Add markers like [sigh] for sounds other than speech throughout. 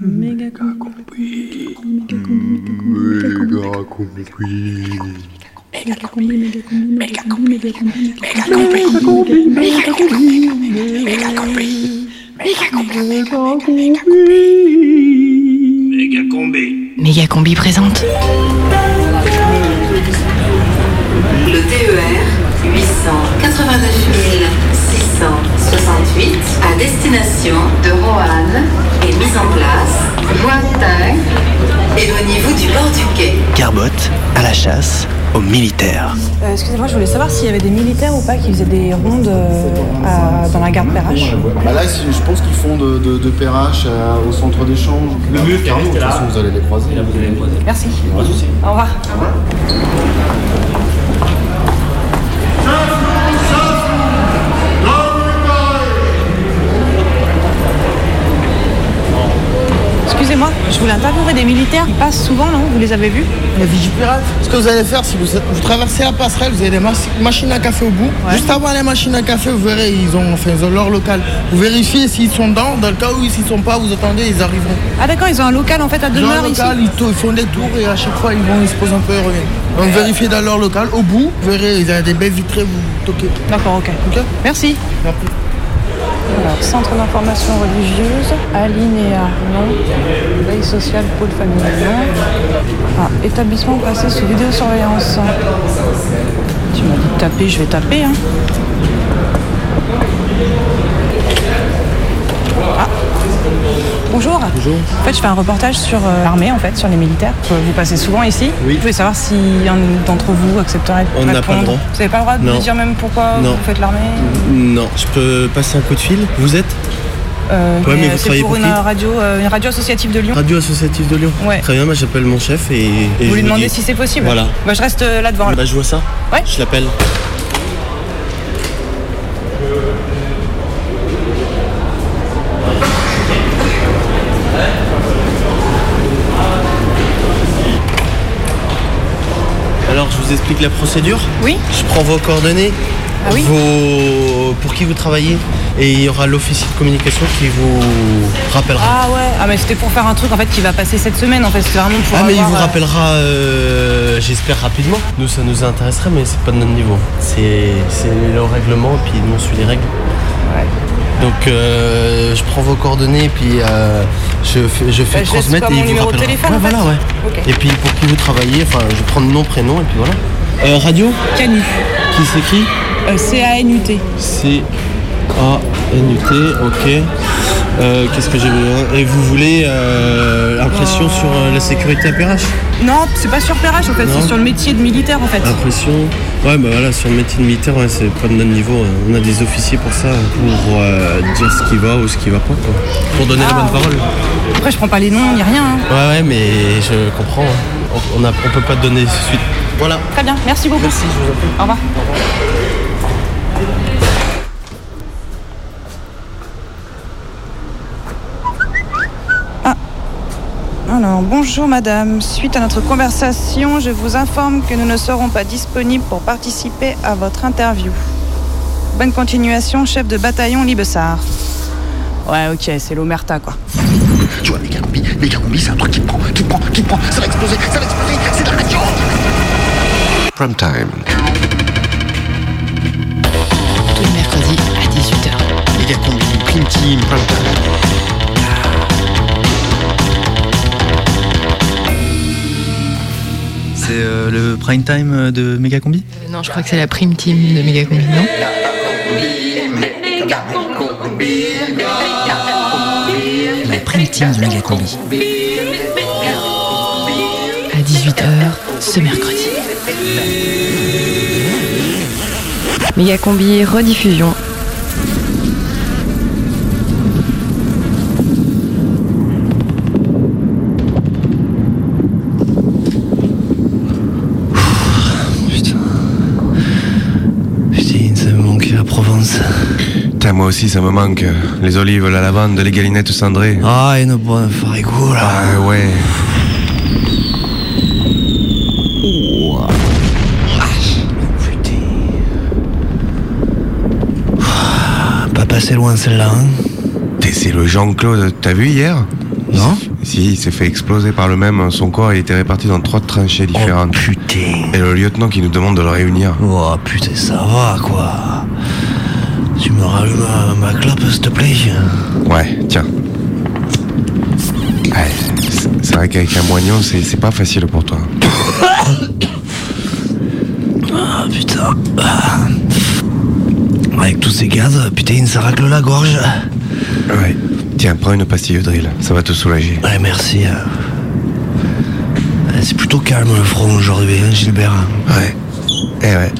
Méga combi. Méga combi, méga combi, méga combi. Méga combi, méga combi, méga combi, méga combi, méga combi. Méga combi, méga combi, présente Le TER 889 668 à destination de Roanne est mis en place. Dingue. Éloignez-vous du bord du quai. Carbotte à la chasse aux militaires. Euh, Excusez-moi, je voulais savoir s'il y avait des militaires ou pas qui faisaient des rondes euh, à- dans la gare de Perrache. Bah là, je pense qu'ils font de, de, de Perrache à- au centre d'échange. Le mieux, de toute façon, vous allez les croiser. Merci. Au revoir. Excusez-moi, je voulais interviewer des militaires. Ils passent souvent, non Vous les avez vus La Vigipirate. Ce que vous allez faire, si vous, vous traversez la passerelle, vous avez des machines à café au bout. Juste avant les machines à café, vous verrez, ils ont, enfin, ils ont leur local. Vous vérifiez s'ils sont dedans. Dans le cas où ils ne sont pas, vous attendez, ils arriveront. Ah d'accord, ils ont un local en fait à Dans demeure ici. local, ils, tou- ils font des tours et à chaque fois, ils vont, ils se posent un peu et reviennent. Donc vérifiez dans leur local. Au bout, vous verrez, ils ont des baies vitrées, vous toquez. D'accord, ok. Ok Merci. Alors, centre d'information religieuse, Alinéa, non. Veille sociale, pôle familial, non. Ah, établissement placé sous vidéosurveillance. Tu m'as dit de taper, je vais taper. Hein. Ah. Bonjour. Bonjour. En fait, je fais un reportage sur euh, l'armée, en fait, sur les militaires. Euh, Vous passez souvent ici. Oui. Je voulais savoir si un d'entre vous accepterait de On n'a pas le droit. Vous n'avez pas le droit de Non. me dire même pourquoi Non. vous faites l'armée Non, je peux passer un coup de fil Vous êtes Euh, Ouais, mais vous c'est travaillez pour pour une radio, euh, une radio associative de Lyon. Radio Associative de Lyon Ouais. Très bien, moi j'appelle mon chef et. Vous lui demandez dis- si c'est possible Voilà. Bah, je reste euh, là devant. là. Bah je vois ça. Ouais. Je l'appelle. Vous explique la procédure. Oui Je prends vos coordonnées. Ah oui vos... Pour qui vous travaillez Et il y aura l'officier de communication qui vous rappellera. Ah ouais, ah mais c'était pour faire un truc en fait qui va passer cette semaine en fait, c'est vraiment pour Ah mais il vous euh, rappellera, euh, j'espère rapidement. Nous ça nous intéresserait mais c'est pas de notre niveau. C'est c'est le règlement et puis nous on suit les règles. Donc euh, je prends vos coordonnées et puis euh, je fais, je fais Bah, transmettre et mon il vous téléphone, Ouais, fait voilà ouais. Et puis pour qui vous travaillez, enfin je prends nom, prénom et puis voilà. Euh, radio Canu. Qui s'écrit Euh, C-A-N-U-T. C A N U T, ok. Euh, Qu'est-ce que j'ai besoin Et vous voulez euh, impression sur euh, la sécurité à Perrache Non, c'est pas sur Perrache en fait, c'est sur le métier de militaire en fait. Impression Ouais, bah voilà, sur le métier de militaire, ouais, c'est pas de notre niveau. On a des officiers pour ça, pour euh, dire ce qui va ou ce qui va pas, quoi. Pour donner Ah, la bonne oui. parole. Après je prends pas les noms, ni rien. hein. Ouais, ouais, mais je comprends. hein. On, a, on peut pas te donner suite. Voilà. Très bien, merci beaucoup. Merci, je vous en prie. Au revoir. Ah. Alors, bonjour madame. Suite à notre conversation, je vous informe que nous ne serons pas disponibles pour participer à votre interview. Bonne continuation, chef de bataillon Libessard. Ouais, ok, c'est l'Omerta quoi. Tu vois, méga combi, méga combi, c'est un truc qui te prend, qui te prend, qui te prend, ça va exploser, ça va exploser, c'est de la radio Prime time. tous les mercredis à 18h. Méga combi, prime team, prime time. Euh, le prime time de Megacombi? Euh, non, je crois que c'est la prime team de Méga Combi, non? La prime team de Megacombi. À 18h ce mercredi. Méga Combi rediffusion. Putain, ça me manquait la Provence. Putain, moi aussi, ça me manque. Les olives, la lavande, les galinettes cendrées. Ah, une bonne farigo là. Ah ouais. Ah, Pas passé loin celle-là. Hein. C'est le Jean-Claude, t'as vu hier? Non Si, il s'est fait exploser par le même. Son corps a été réparti dans trois tranchées différentes. Oh, putain. Et le lieutenant qui nous demande de le réunir. Oh putain, ça va quoi. Me rallumes ma, ma clope, s'il te plaît Ouais, tiens. Ouais, c'est- vrai qu'avec un moignon, c'est pas facile pour toi. Ah putain. Avec tous ces gaz, putain, ça racle la gorge. Ouais. Tiens, prends une pastille drill, ça va te soulager. Ouais, merci. Ouais, C'est plutôt calme le front aujourd'hui, hein, Gilbert. Ouais. Eh ouais.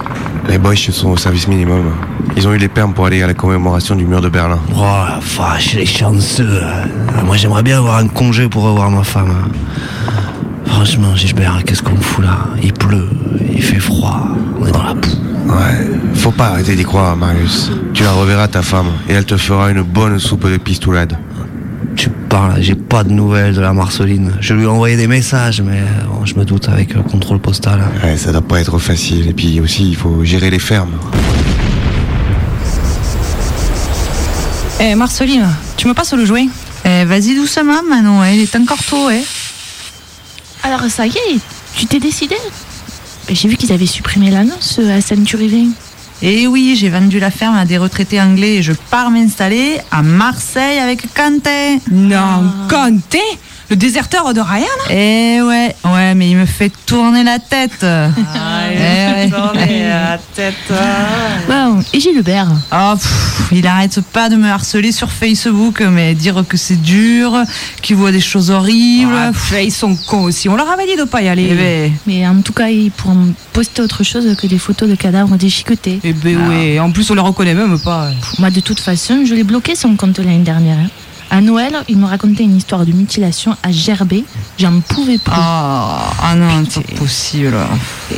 Les boys sont au service minimum. Ils ont eu les permes pour aller à la commémoration du mur de Berlin. Oh la vache, les chanceux. Ah, Moi j'aimerais bien avoir un congé pour revoir ma femme. Franchement, Gilbert, qu'est-ce qu'on fout là? Il pleut, il fait froid, on est dans la boue. Ouais. Faut pas arrêter d'y croire, Marius. Tu la reverras ta femme et elle te fera une bonne soupe de pistoulade. J'ai pas de nouvelles de la Marceline. Je lui ai envoyé des messages, mais bon, je me doute avec le contrôle postal. Ouais, ça doit pas être facile. Et puis aussi, il faut gérer les fermes. Eh, Marceline, tu me passes le jouet? Eh, vas-y doucement, Manon, hein, il est encore tôt, hein. Alors ça y est, tu t'es décidé? J'ai vu qu'ils avaient supprimé l'annonce euh, à Centurion. Eh oui, j'ai vendu la ferme à des retraités anglais et je pars m'installer à Marseille avec Quentin. Non, Quentin Le déserteur de Ryan Eh ouais, ouais, mais il me fait tourner la tête. Eh ouais. la tête. Et Gilbert Oh, pff, il arrête pas de me harceler sur Facebook, mais dire que c'est dur, qu'il voit des choses horribles. Ah, pff, ils sont cons aussi. On leur avait dit de pas y aller. Eh ben, Mais en tout cas, ils pourront poster autre chose que des photos de cadavres déchiquetés. Eh ben Ah. oui, en plus on les reconnaît même pas. Moi, de toute façon, je l'ai bloqué son compte l'année dernière. À Noël, il me racontait une histoire de mutilation à Gerbet. J'en pouvais plus. Oh, ah non, c'est pas possible.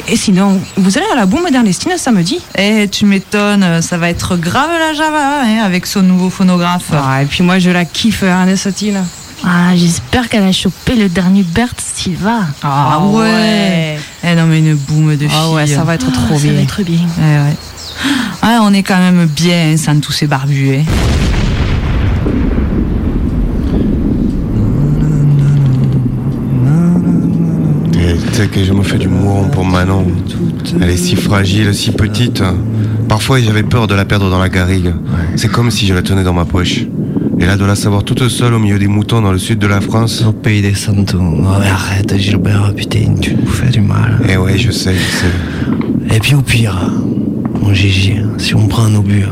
Et, et sinon, vous allez à la bombe d'Ernestine samedi? Eh, tu m'étonnes, ça va être grave la Java hein, avec son nouveau phonographe. Ah, et puis moi je la kiffe, Ernestine. Ah, j'espère qu'elle a chopé le dernier Bert Silva. Ah ouais. Eh non, mais une boum de fille. Ah ouais, ça va être trop ça bien. va être bien. Eh ouais. Ah, on est quand même bien hein, sans tous ces barbus. hein. Que je me fais du mouron pour Manon. Elle est si fragile, si petite. Parfois, j'avais peur de la perdre dans la garrigue. C'est comme si je la tenais dans ma poche. Et là, de la savoir toute seule au milieu des moutons dans le sud de la France. Au pays des Santos. Mais arrête, Gilbert, putain, tu nous fais du mal. Eh ouais, je sais, je sais. Et puis au pire, mon Gigi, si on prend un obus,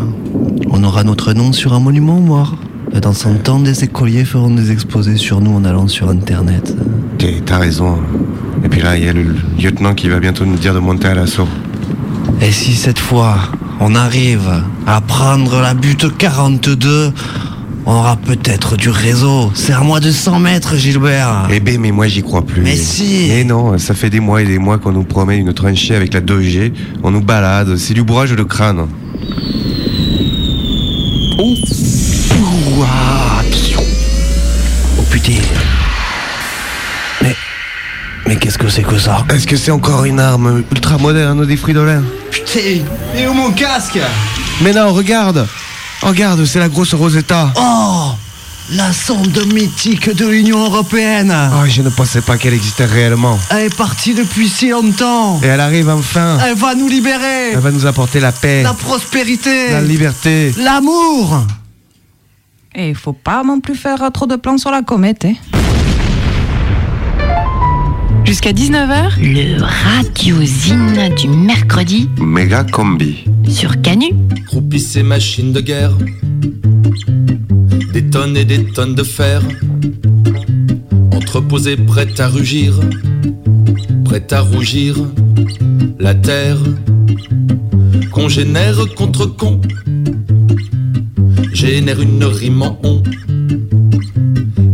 on aura notre nom sur un monument mort. Dans son temps, des écoliers feront des exposés sur nous en allant sur Internet. T'as raison. Et puis là, il y a le lieutenant qui va bientôt nous dire de monter à l'assaut. Et si cette fois, on arrive à prendre la butte 42, on aura peut-être du réseau. C'est à moi de 100 mètres, Gilbert. Eh ben, mais moi, j'y crois plus. Mais si. Mais non, ça fait des mois et des mois qu'on nous promet une tranchée avec la 2G. On nous balade, c'est du bourrage de crâne. Ouah, attention. Oh putain. Mais. Qu'est-ce que c'est que ça Est-ce que c'est encore une arme ultra moderne des fridolins Putain, et où mon casque Mais non, regarde Regarde, c'est la grosse Rosetta Oh La sonde mythique de l'Union Européenne Oh, je ne pensais pas qu'elle existait réellement. Elle est partie depuis si longtemps Et elle arrive enfin Elle va nous libérer Elle va nous apporter la paix, La prospérité la liberté. L'amour Et il faut pas non plus faire trop de plans sur la comète. Hein. Jusqu'à 19h, Le radiosine du mercredi. Méga combi. sur Canu. Croupissent ces machines de guerre, des tonnes et des tonnes de fer, entreposées prêtes à rugir, prêtes à rougir, la terre, congénère contre con, génère une rime en on.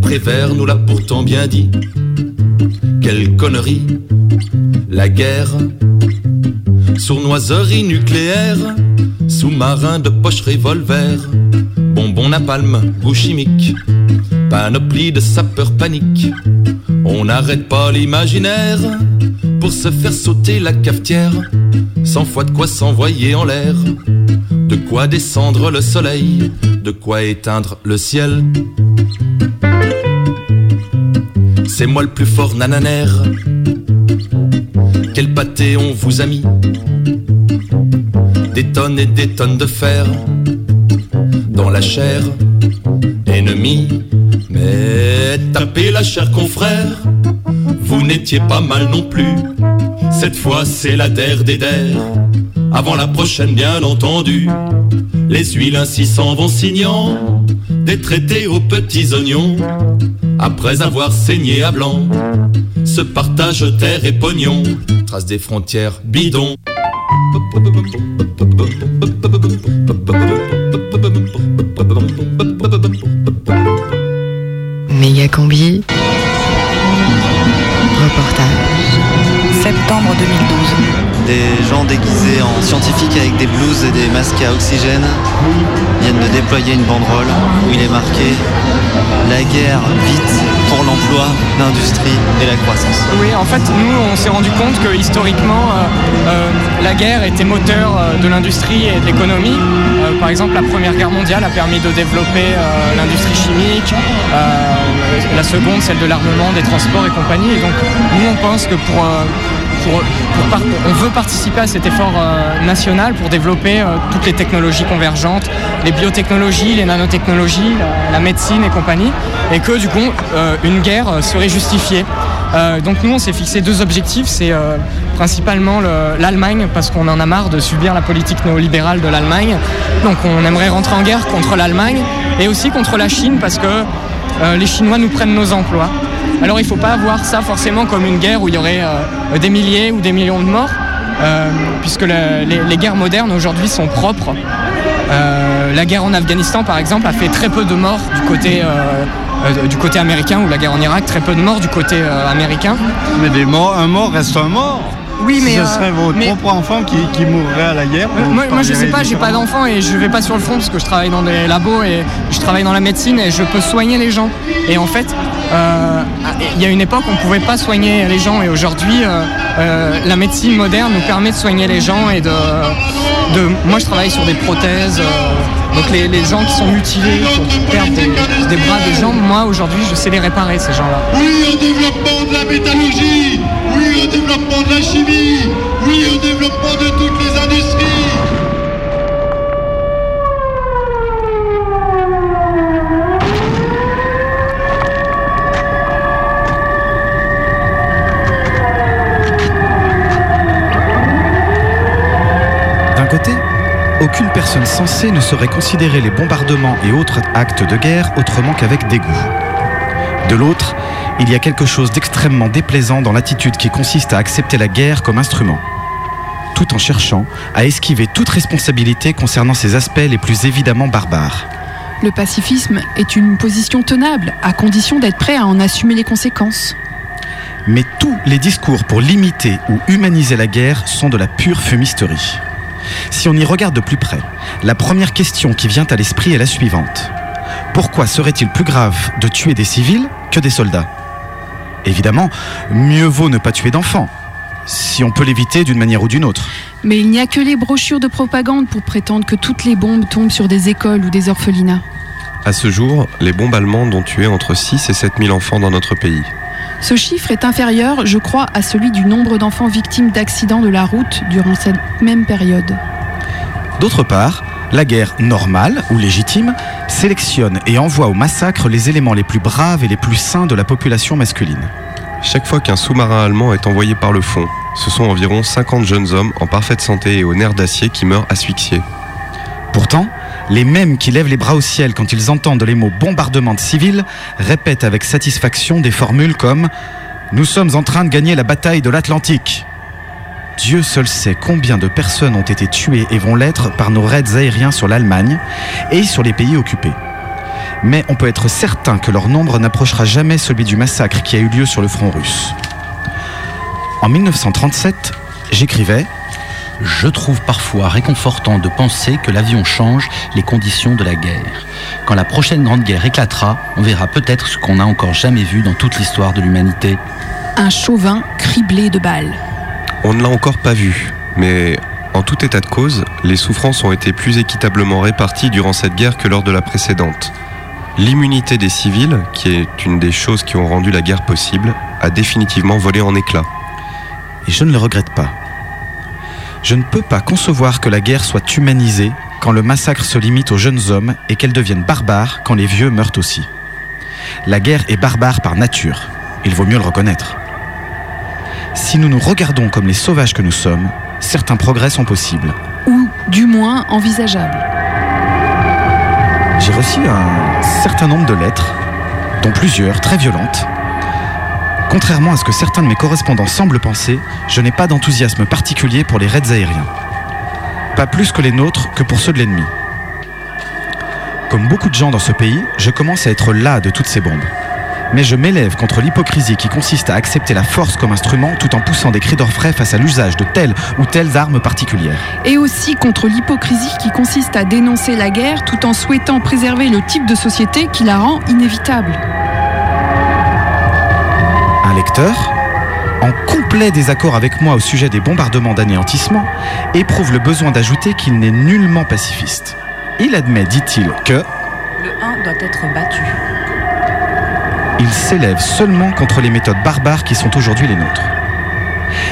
Prévert nous l'a pourtant bien dit, quelle connerie, la guerre, sournoiserie nucléaire, sous-marin de poche revolver, bonbon napalm, goût chimique, panoplie de sapeurs panique. On n'arrête pas l'imaginaire pour se faire sauter la cafetière, cent fois de quoi s'envoyer en l'air, de quoi descendre le soleil, de quoi éteindre le ciel. C'est moi le plus fort nananère. Quel pâté on vous a mis Des tonnes et des tonnes de fer dans la chair ennemi. Mais tapez la chair confrère, vous n'étiez pas mal non plus. Cette fois c'est la der des der, avant la prochaine bien entendu. Les huiles ainsi s'en vont signant, des traités aux petits oignons. Après avoir saigné à blanc, se partage terre et pognon. Trace des frontières bidons. Méga combi. Reportage. Septembre 2012. Des gens déguisés en scientifiques avec des blouses et des masques à oxygène viennent de déployer une banderole où il est marqué La guerre vite pour l'emploi, l'industrie et la croissance. Oui, en fait, nous, on s'est rendu compte que historiquement, euh, euh, la guerre était moteur euh, de l'industrie et de l'économie. Par exemple, la Première Guerre mondiale a permis de développer l'industrie chimique. La seconde, celle de l'armement, des transports et compagnie. Et donc, nous, on pense que pour on veut participer à cet effort euh, national pour développer euh, toutes les technologies convergentes, les biotechnologies, les nanotechnologies, la, médecine et compagnie, et que du coup euh, une guerre serait justifiée. Donc nous on s'est fixé deux objectifs, c'est principalement le- l'Allemagne parce qu'on en a marre de subir la politique néolibérale de l'Allemagne. Donc on aimerait rentrer en guerre contre l'Allemagne et aussi contre la Chine parce que les Chinois nous prennent nos emplois. Alors il ne faut pas voir ça forcément comme une guerre où il y aurait euh, des milliers ou des millions de morts, euh, puisque le- les, guerres modernes aujourd'hui sont propres. Euh, la guerre en Afghanistan, par exemple, a fait très peu de morts du côté, américain, ou la guerre en Irak, très peu de morts du côté américain. Mais des morts, un mort reste un mort. Oui, mais, Si ce euh, serait votre mais- propre enfant qui, qui mourrait à la guerre. Euh, moi, moi, je sais pas, j'ai pas d'enfant et je vais pas sur le front parce que je travaille dans des labos et je travaille dans la médecine et je peux soigner les gens. Et en fait, euh, il y a une époque on pouvait pas soigner les gens et aujourd'hui, euh, euh, la médecine moderne nous permet de soigner les gens et de, de moi je travaille sur des prothèses. euh, donc les, les gens qui sont mutilés, qui perdent des, des bras, des jambes, moi aujourd'hui je sais les réparer ces gens-là. Oui au développement de la métallurgie, oui au développement de la chimie, oui au développement de toutes les industries. D'un côté, aucune personne censée ne saurait considérer les bombardements et autres actes de guerre autrement qu'avec dégoût. De l'autre, il y a quelque chose d'extrêmement déplaisant dans l'attitude qui consiste à accepter la guerre comme instrument, tout en cherchant à esquiver toute responsabilité concernant ses aspects les plus évidemment barbares. Le pacifisme est une position tenable, à condition d'être prêt à en assumer les conséquences. Mais tous les discours pour limiter ou humaniser la guerre sont de la pure fumisterie. Si on y regarde de plus près, la première question qui vient à l'esprit est la suivante. Pourquoi serait-il plus grave de tuer des civils que des soldats? Évidemment, mieux vaut ne pas tuer d'enfants, si on peut l'éviter d'une manière ou d'une autre. Mais il n'y a que les brochures de propagande pour prétendre que toutes les bombes tombent sur des écoles ou des orphelinats. À ce jour, les bombes allemandes ont tué entre 6 et 7 000 enfants dans notre pays. Ce chiffre est inférieur, je crois, à celui du nombre d'enfants victimes d'accidents de la route durant cette même période. D'autre part, la guerre normale ou légitime sélectionne et envoie au massacre les éléments les plus braves et les plus sains de la population masculine. Chaque fois qu'un sous-marin allemand est envoyé par le fond, ce sont environ 50 jeunes hommes en parfaite santé et aux nerfs d'acier qui meurent asphyxiés. Pourtant, les mêmes qui lèvent les bras au ciel quand ils entendent les mots bombardement de civils répètent avec satisfaction des formules comme ⁇ Nous sommes en train de gagner la bataille de l'Atlantique !⁇ Dieu seul sait combien de personnes ont été tuées et vont l'être par nos raids aériens sur l'Allemagne et sur les pays occupés. Mais on peut être certain que leur nombre n'approchera jamais celui du massacre qui a eu lieu sur le front russe. En 1937, j'écrivais Je trouve parfois réconfortant de penser que l'avion change les conditions de la guerre. Quand la prochaine grande guerre éclatera, on verra peut-être ce qu'on n'a encore jamais vu dans toute l'histoire de l'humanité. Un chauvin criblé de balles. On ne l'a encore pas vu, mais en tout état de cause, les souffrances ont été plus équitablement réparties durant cette guerre que lors de la précédente. L'immunité des civils, qui est une des choses qui ont rendu la guerre possible, a définitivement volé en éclats. Et je ne le regrette pas. Je ne peux pas concevoir que la guerre soit humanisée quand le massacre se limite aux jeunes hommes et qu'elle devienne barbare quand les vieux meurent aussi. La guerre est barbare par nature. Il vaut mieux le reconnaître. Si nous nous regardons comme les sauvages que nous sommes, certains progrès sont possibles. Ou du moins envisageable. J'ai reçu un certain nombre de lettres, dont plusieurs très violentes. Contrairement à ce que certains de mes correspondants semblent penser, je n'ai pas d'enthousiasme particulier pour les raids aériens. Pas plus que les nôtres que pour ceux de l'ennemi. Comme beaucoup de gens dans ce pays, je commence à être las de toutes ces bombes. Mais je m'élève contre l'hypocrisie qui consiste à accepter la force comme instrument tout en poussant des cris d'orfraie face à l'usage de telles ou telles armes particulières. Et aussi contre l'hypocrisie qui consiste à dénoncer la guerre tout en souhaitant préserver le type de société qui la rend inévitable. Un lecteur, en complet désaccord avec moi au sujet des bombardements d'anéantissement, éprouve le besoin d'ajouter qu'il n'est nullement pacifiste. Il admet, dit-il, que Le 1 doit être battu. Il s'élève seulement contre les méthodes barbares qui sont aujourd'hui les nôtres.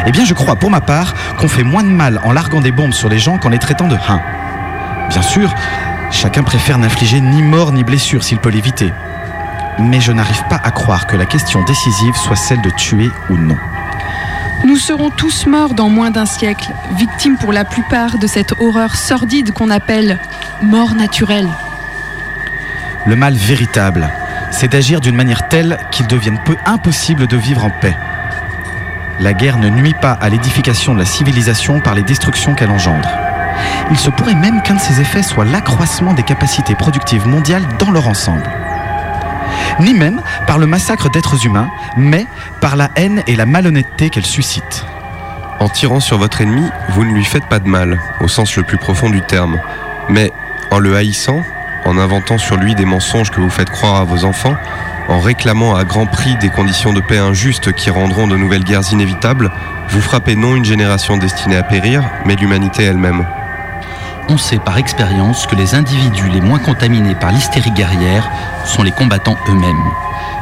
Eh bien, je crois pour ma part qu'on fait moins de mal en larguant des bombes sur les gens qu'en les traitant de hein. Bien sûr, chacun préfère n'infliger ni mort ni blessure s'il peut l'éviter. Mais je n'arrive pas à croire que la question décisive soit celle de tuer ou non. Nous serons tous morts dans moins d'un siècle, victimes pour la plupart de cette horreur sordide qu'on appelle mort naturelle. Le mal véritable, c'est d'agir d'une manière telle qu'il devienne peu impossible de vivre en paix. La guerre ne nuit pas à l'édification de la civilisation par les destructions qu'elle engendre. Il se pourrait même qu'un de ses effets soit l'accroissement des capacités productives mondiales dans leur ensemble. Ni même par le massacre d'êtres humains, mais par la haine et la malhonnêteté qu'elle suscite. En tirant sur votre ennemi, vous ne lui faites pas de mal, au sens le plus profond du terme. Mais en le haïssant, en inventant sur lui des mensonges que vous faites croire à vos enfants, en réclamant à grand prix des conditions de paix injustes qui rendront de nouvelles guerres inévitables, vous frappez non une génération destinée à périr, mais l'humanité elle-même. On sait par expérience que les individus les moins contaminés par l'hystérie guerrière sont les combattants eux-mêmes.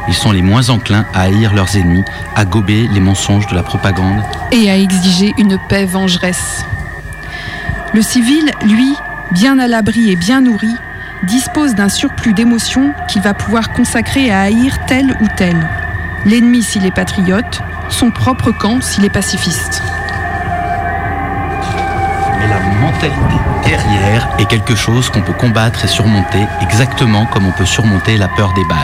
Ils sont les moins enclins à haïr leurs ennemis, à gober les mensonges de la propagande. et à exiger une paix vengeresse. Le civil, lui, bien à l'abri et bien nourri, dispose d'un surplus d'émotions qu'il va pouvoir consacrer à haïr tel ou tel. L'ennemi s'il est patriote, son propre camp s'il est pacifiste. Mais la mentalité guerrière est quelque chose qu'on peut combattre et surmonter exactement comme on peut surmonter la peur des balles.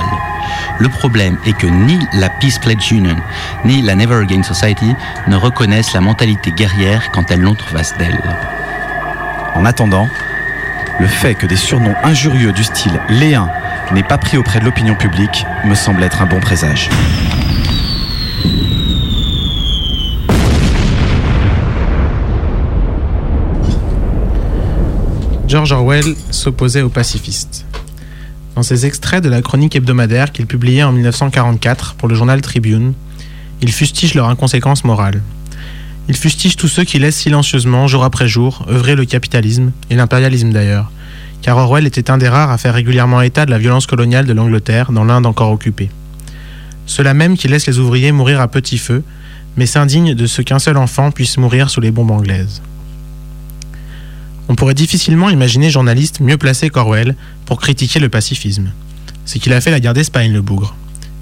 Le problème est que ni la Peace Pledge Union ni la Never Again Society ne reconnaissent la mentalité guerrière quand elles l'ont en face d'elles. En attendant, le fait que des surnoms injurieux du style Léun n'aient pas pris auprès de l'opinion publique me semble être un bon présage. George Orwell s'opposait aux pacifistes. Dans ses extraits de la chronique hebdomadaire qu'il publiait en 1944 pour le journal Tribune, il fustige leur inconséquence morale. Il fustige tous ceux qui laissent silencieusement, jour après jour, œuvrer le capitalisme, et l'impérialisme d'ailleurs, car Orwell était un des rares à faire régulièrement état de la violence coloniale de l'Angleterre dans l'Inde encore occupée. Ceux-là même qui laissent les ouvriers mourir à petit feu, mais s'indignent de ce qu'un seul enfant puisse mourir sous les bombes anglaises. On pourrait difficilement imaginer journaliste mieux placé qu'Orwell pour critiquer le pacifisme. C'est qu'il a fait la guerre d'Espagne, le bougre.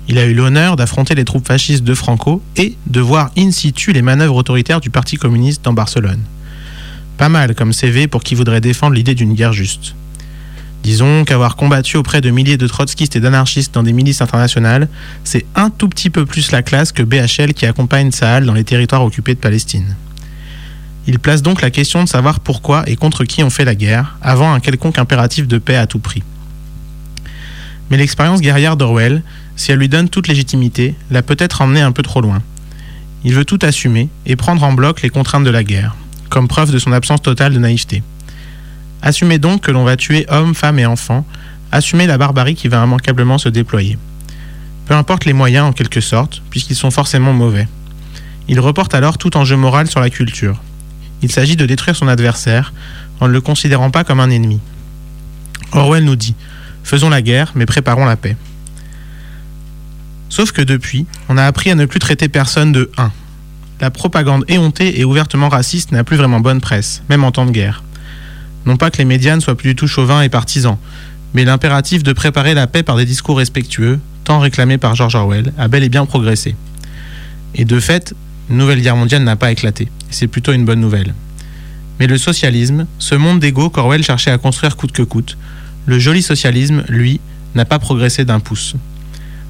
Il a eu l'honneur d'affronter les troupes fascistes de Franco et de voir in situ les manœuvres autoritaires du Parti communiste dans Barcelone. Pas mal comme CV pour qui voudrait défendre l'idée d'une guerre juste. Disons qu'avoir combattu auprès de milliers de trotskistes et d'anarchistes dans des milices internationales, c'est un tout petit peu plus la classe que BHL qui accompagne Sahel dans les territoires occupés de Palestine. Il place donc la question de savoir pourquoi et contre qui on fait la guerre, avant un quelconque impératif de paix à tout prix. Mais l'expérience guerrière d'Orwell, si elle lui donne toute légitimité, l'a peut-être emmené un peu trop loin. Il veut tout assumer et prendre en bloc les contraintes de la guerre, comme preuve de son absence totale de naïveté. Assumer donc que l'on va tuer hommes, femmes et enfants, assumer la barbarie qui va immanquablement se déployer. Peu importe les moyens en quelque sorte, puisqu'ils sont forcément mauvais. Il reporte alors tout enjeu moral sur la culture. Il s'agit de détruire son adversaire en ne le considérant pas comme un ennemi. Orwell nous dit Faisons la guerre, mais préparons la paix. Sauf que depuis, on a appris à ne plus traiter personne de 1. La propagande éhontée et ouvertement raciste n'a plus vraiment bonne presse, même en temps de guerre. Non pas que les médias ne soient plus du tout chauvins et partisans, mais l'impératif de préparer la paix par des discours respectueux, tant réclamé par George Orwell, a bel et bien progressé. Et de fait, une nouvelle guerre mondiale n'a pas éclaté, c'est plutôt une bonne nouvelle. Mais le socialisme, ce monde d'ego qu'Orwell cherchait à construire coûte que coûte, le joli socialisme, lui, n'a pas progressé d'un pouce.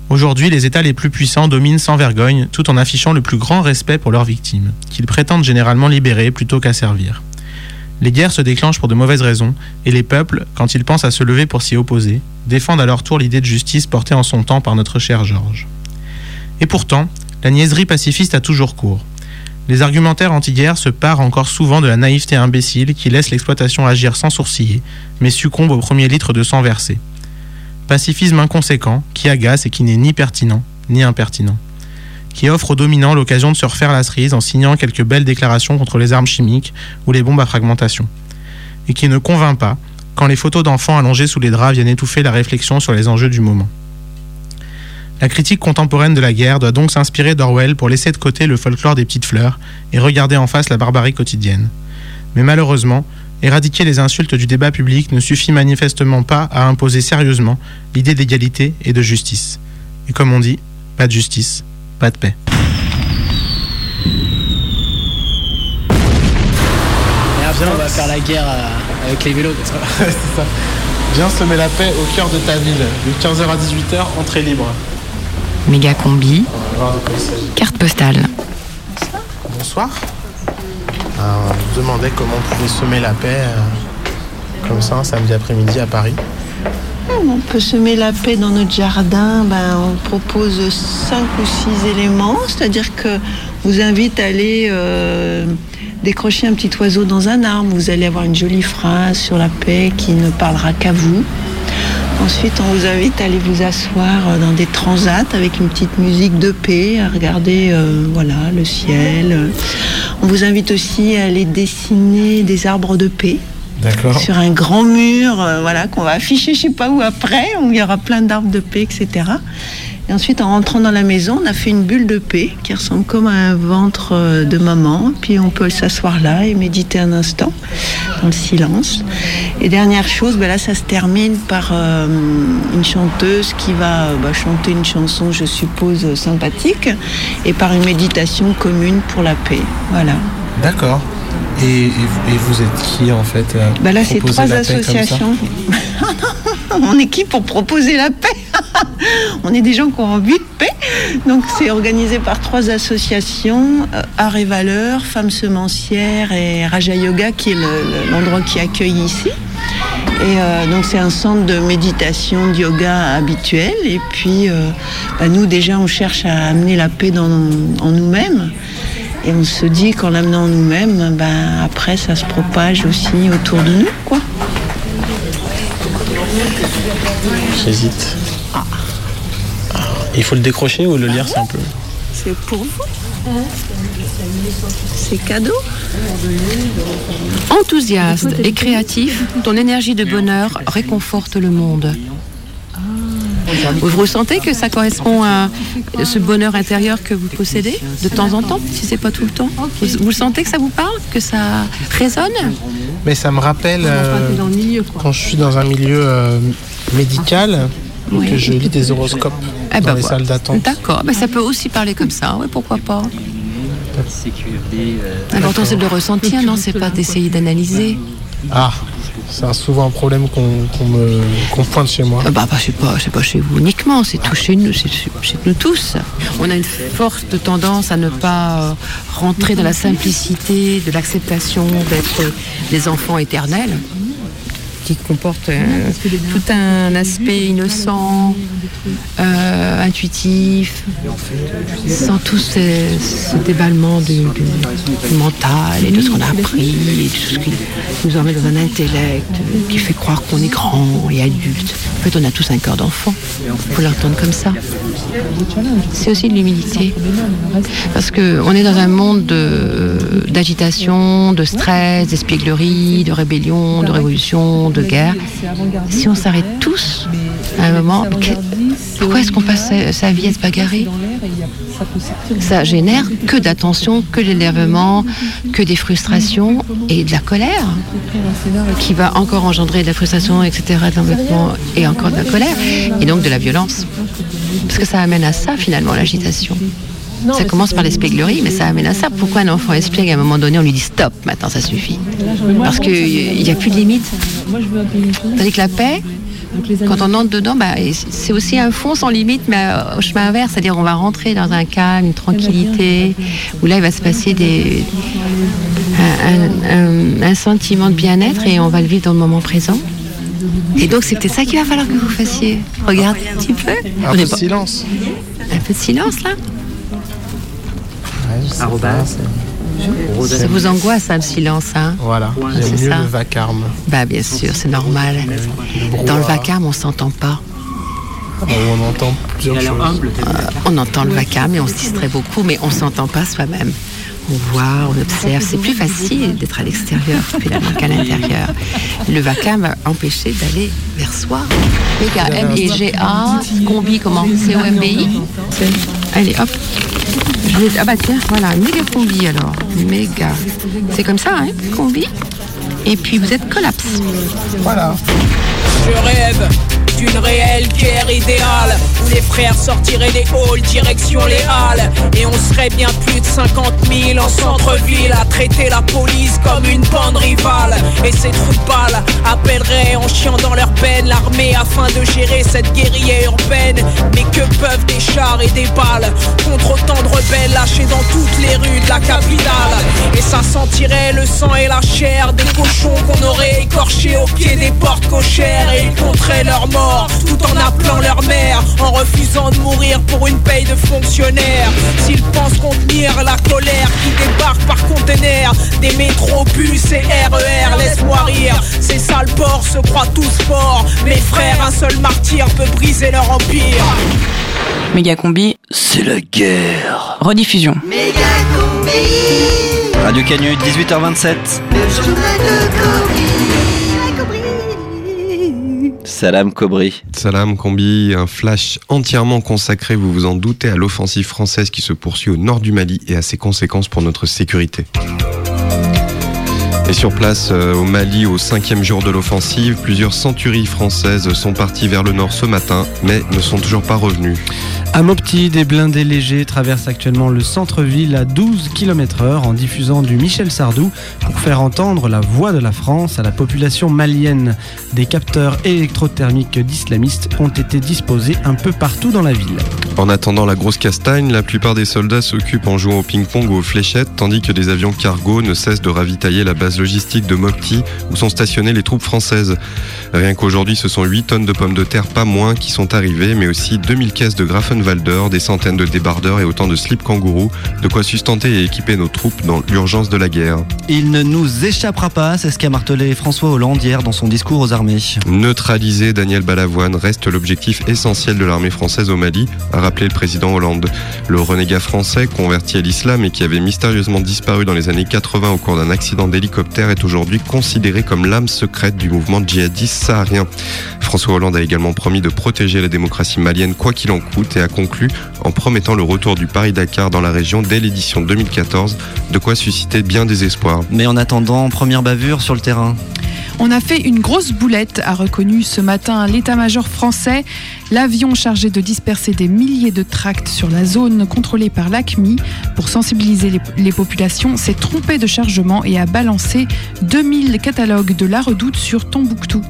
Aujourd'hui, les États les plus puissants dominent sans vergogne, tout en affichant le plus grand respect pour leurs victimes, qu'ils prétendent généralement libérer plutôt qu'à servir. Les guerres se déclenchent pour de mauvaises raisons, et les peuples, quand ils pensent à se lever pour s'y opposer, défendent à leur tour l'idée de justice portée en son temps par notre cher Georges. Et pourtant, la niaiserie pacifiste a toujours cours. Les argumentaires anti-guerre se parent encore souvent de la naïveté imbécile qui laisse l'exploitation agir sans sourciller, mais succombe au premier litre de sang versé. Pacifisme inconséquent, qui agace et qui n'est ni pertinent, ni impertinent. Qui offre aux dominants l'occasion de se refaire la cerise en signant quelques belles déclarations contre les armes chimiques ou les bombes à fragmentation. Et qui ne convainc pas quand les photos d'enfants allongés sous les draps viennent étouffer la réflexion sur les enjeux du moment. La critique contemporaine de la guerre doit donc s'inspirer d'Orwell pour laisser de côté le folklore des petites fleurs et regarder en face la barbarie quotidienne. Mais malheureusement, éradiquer les insultes du débat public ne suffit manifestement pas à imposer sérieusement l'idée d'égalité et de justice. Et comme on dit, pas de justice, pas de paix. Et après, on va faire la guerre euh, avec les vélos. [laughs] C'est ça. Viens semer la paix au cœur de ta ville. De 15h à 18h, entrée libre. Méga combi. On va voir de quoi il s'agit. Carte postale. Bonsoir. Alors, on nous demandait comment on pouvait semer la paix euh, comme ça un samedi après-midi à Paris. On peut semer la paix dans notre jardin. Ben, on propose cinq ou six éléments, c'est-à-dire que vous invite à aller euh, décrocher un petit oiseau dans un arbre. Vous allez avoir une jolie phrase sur la paix qui ne parlera qu'à vous. Ensuite, on vous invite à aller vous asseoir euh, dans des transats avec une petite musique de paix, à regarder euh, voilà, le ciel. On vous invite aussi à aller dessiner des arbres de paix sur un grand mur, euh, voilà, qu'on va afficher je sais pas où après, où il y aura plein d'arbres de paix, etc. Et ensuite, en rentrant dans la maison, on a fait une bulle de paix qui ressemble comme à un ventre euh, de maman. Puis on peut s'asseoir là et méditer un instant dans le silence. Et dernière chose, ben là, ça se termine par euh, une chanteuse qui va euh, bah, chanter une chanson, je suppose, sympathique, et par une méditation commune pour la paix. D'accord. Et, et vous- et vous êtes qui en fait Bah là, c'est trois associations. [laughs] on est qui pour proposer la paix [laughs] On est des gens qui ont envie de paix. Donc, c'est organisé par trois associations euh, Art et Valeurs, Femmes Semencières et Raja Yoga, qui est le- le- l'endroit qui accueille ici. Et euh, donc, c'est un centre de méditation, de yoga habituel. Et puis, euh, bah, nous, déjà, on cherche à amener la paix dans, en nous-mêmes. Et on se dit qu'en l'amenant en nous-mêmes, ben, après, ça se propage aussi autour de nous, quoi. J'hésite. Il faut le décrocher ou le lire c'est un peu. C'est pour vous. C'est cadeau. Enthousiaste et créatif, ton énergie de bonheur réconforte le monde. Vous ressentez que ça correspond à ce bonheur intérieur que vous possédez de temps en temps, si c'est pas tout le temps vous, vous sentez que ça vous parle, que ça résonne Mais ça me rappelle euh, dans quand je suis dans un milieu euh, médical Oui. que je lis des horoscopes Eh dans ben les voilà. salles d'attente. D'accord, ben ça peut aussi parler comme ça, oui, pourquoi pas. L'important c'est de le ressentir, non C'est pas d'essayer d'analyser. Ah, c'est souvent un problème qu'on me qu'on pointe chez moi. Ah Bah, bah, c'est pas, pas chez vous uniquement, c'est tout chez nous, c'est chez nous tous. On a une forte tendance à ne pas euh, rentrer dans la simplicité de l'acceptation d'être des enfants éternels, qui comportent euh, tout un aspect innocent, euh, intuitif, sans tout ce, ce déballement du, mental et de ce qu'on a appris et de tout ce qui nous emmène dans un intellect euh, qui fait croire qu'on est grand et adulte. En fait, on a tous un cœur d'enfant. Il faut l'entendre comme ça. C'est aussi de l'humilité. Parce qu'on est dans un monde de- d'agitation, de stress, d'espièglerie, de rébellion, de révolution, de guerre. Si on s'arrête tous à un moment. Pourquoi est-ce qu'on passe sa, sa vie à se bagarrer Ça génère que d'attention, que d'énervement, que des frustrations et de la colère, qui va encore engendrer de la frustration, etc., de l'embêtement et encore de la colère, et donc de la violence. Parce que ça amène à ça, finalement, l'agitation. Ça commence par l'espièglerie, mais ça amène à ça. Pourquoi un enfant espiègle, à un moment donné, on lui dit stop, maintenant ça suffit Parce qu'il n'y a plus de limite. Tandis que la paix, quand on entre dedans, bah, c'est aussi un fond sans limite, mais euh, au chemin inverse, c'est-à-dire on va rentrer dans un calme, une tranquillité, où là il va se passer des, un, un- sentiment de bien-être et on va le vivre dans le moment présent. Et donc c'est peut-être ça qu'il va falloir que vous fassiez. Regardez un petit peu. Un peu de silence. Un peu de silence là. Ça vous angoisse, ça, le silence, hein Voilà, C'est j'aime mieux ça. le vacarme. Bah bien sûr, c'est normal. Dans le vacarme, on s'entend pas. Où on entend plusieurs choses. Euh, on entend le vacarme et on se distrait beaucoup, mais on s'entend pas soi-même. On voit, on observe. C'est plus facile d'être à l'extérieur finalement qu'à l'intérieur. Le vacarme va empêcher d'aller vers soi. Méga, M-E-G-A, combi comment? C-O-M-B-I Allez, hop. Je vais- Ah bah tiens, voilà, méga combi alors. Méga. C'est comme ça, hein, combi. Et puis vous êtes collapse. Voilà. Je rêve d'une réelle guerre idéale. Où les frères sortiraient des halls direction les halles. Et on serait bien plus de 50 000 en centre-ville à traiter la police comme une bande rivale. Et ces trous de balles appelleraient en chiant dans leur peine l'armée afin de gérer cette guérilla urbaine. Mais que peuvent des chars et des balles contre autant de rebelles lâchés dans toutes les rues de la capitale? Et ça sentirait le sang et la chair des cochons qu'on aurait écorchés au pied des portes cochères. Et ils compteraient leur mort tout en appelant leur mère en refusant de mourir pour une paye de fonctionnaire s'ils pensent contenir la colère qui débarque par conteneurs des métros, bus et RER laisse-moi rire ces sales porcs se croient tous forts mes frères un seul martyr peut briser leur empire Méga combi. C'est la guerre. Rediffusion. Radio Canu, 18h27. Salam Cobry. Salam Combi, un flash entièrement consacré, vous vous en doutez, à l'offensive française qui se poursuit au nord du Mali et à ses conséquences pour notre sécurité. Et sur place, euh, au Mali, au cinquième jour de l'offensive, plusieurs centuries françaises sont parties vers le nord ce matin, mais ne sont toujours pas revenues. À Mopti, des blindés légers traversent actuellement le centre-ville à 12 km/h en diffusant du Michel Sardou pour faire entendre la voix de la France à la population malienne. Des capteurs électrothermiques d'islamistes ont été disposés un peu partout dans la ville. En attendant la grosse castagne, la plupart des soldats s'occupent en jouant au ping-pong ou aux fléchettes, tandis que des avions cargo ne cessent de ravitailler la base logistique de Mopti où sont stationnées les troupes françaises. Rien qu'aujourd'hui, ce sont 8 tonnes de pommes de terre, pas moins, qui sont arrivées, mais aussi 2000 caisses de Grafenwalder, des centaines de débardeurs et autant de slips kangourous, de quoi sustenter et équiper nos troupes dans l'urgence de la guerre. Il ne nous échappera pas, c'est ce qu'a martelé François Hollande hier dans son discours aux armées. Neutraliser Daniel Balavoine reste l'objectif essentiel de l'armée française au Mali, a rappelé le président Hollande. Le renégat français, converti à l'islam et qui avait mystérieusement disparu dans les années 80 au cours d'un accident d'hélicoptère, est aujourd'hui considéré comme l'âme secrète du mouvement djihadiste saharien. François Hollande a également promis de protéger la démocratie malienne quoi qu'il en coûte et a conclu en promettant le retour du Paris-Dakar dans la région dès l'édition 2014, de quoi susciter bien des espoirs. Mais en attendant, première bavure sur le terrain. On a fait une grosse boulette, a reconnu ce matin l'état-major français. L'avion chargé de disperser des milliers de tracts sur la zone contrôlée par l'ACMI pour sensibiliser les, les populations s'est trompé de chargement et a balancé 2000 catalogues de la redoute sur Tombouctou.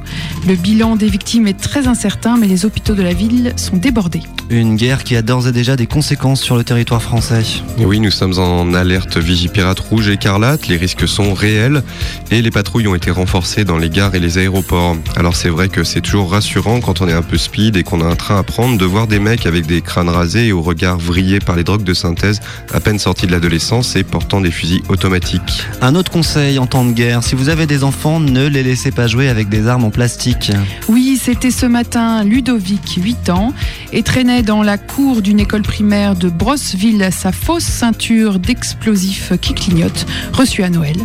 Le bilan des victimes est très incertain, mais les hôpitaux de la ville sont débordés. Une guerre qui a d'ores et déjà des conséquences sur le territoire français. Et oui, nous sommes en alerte Vigipirate rouge écarlate, les risques sont réels et les patrouilles ont été renforcées dans les gares et les aéroports. Alors c'est vrai que c'est toujours rassurant quand on est un peu speed et qu'on a un train à prendre de voir des mecs avec des crânes rasés et au regard vrillé par les drogues de synthèse à peine sortis de l'adolescence et portant des fusils automatiques. Un autre conseil en temps de guerre, si vous avez des enfants, ne les laissez pas jouer avec des armes en plastique. Oui, c'était ce matin Ludovic, 8 ans, et traînait dans la cour d'une école primaire de Brosseville sa fausse ceinture d'explosifs qui clignote, reçue à Noël.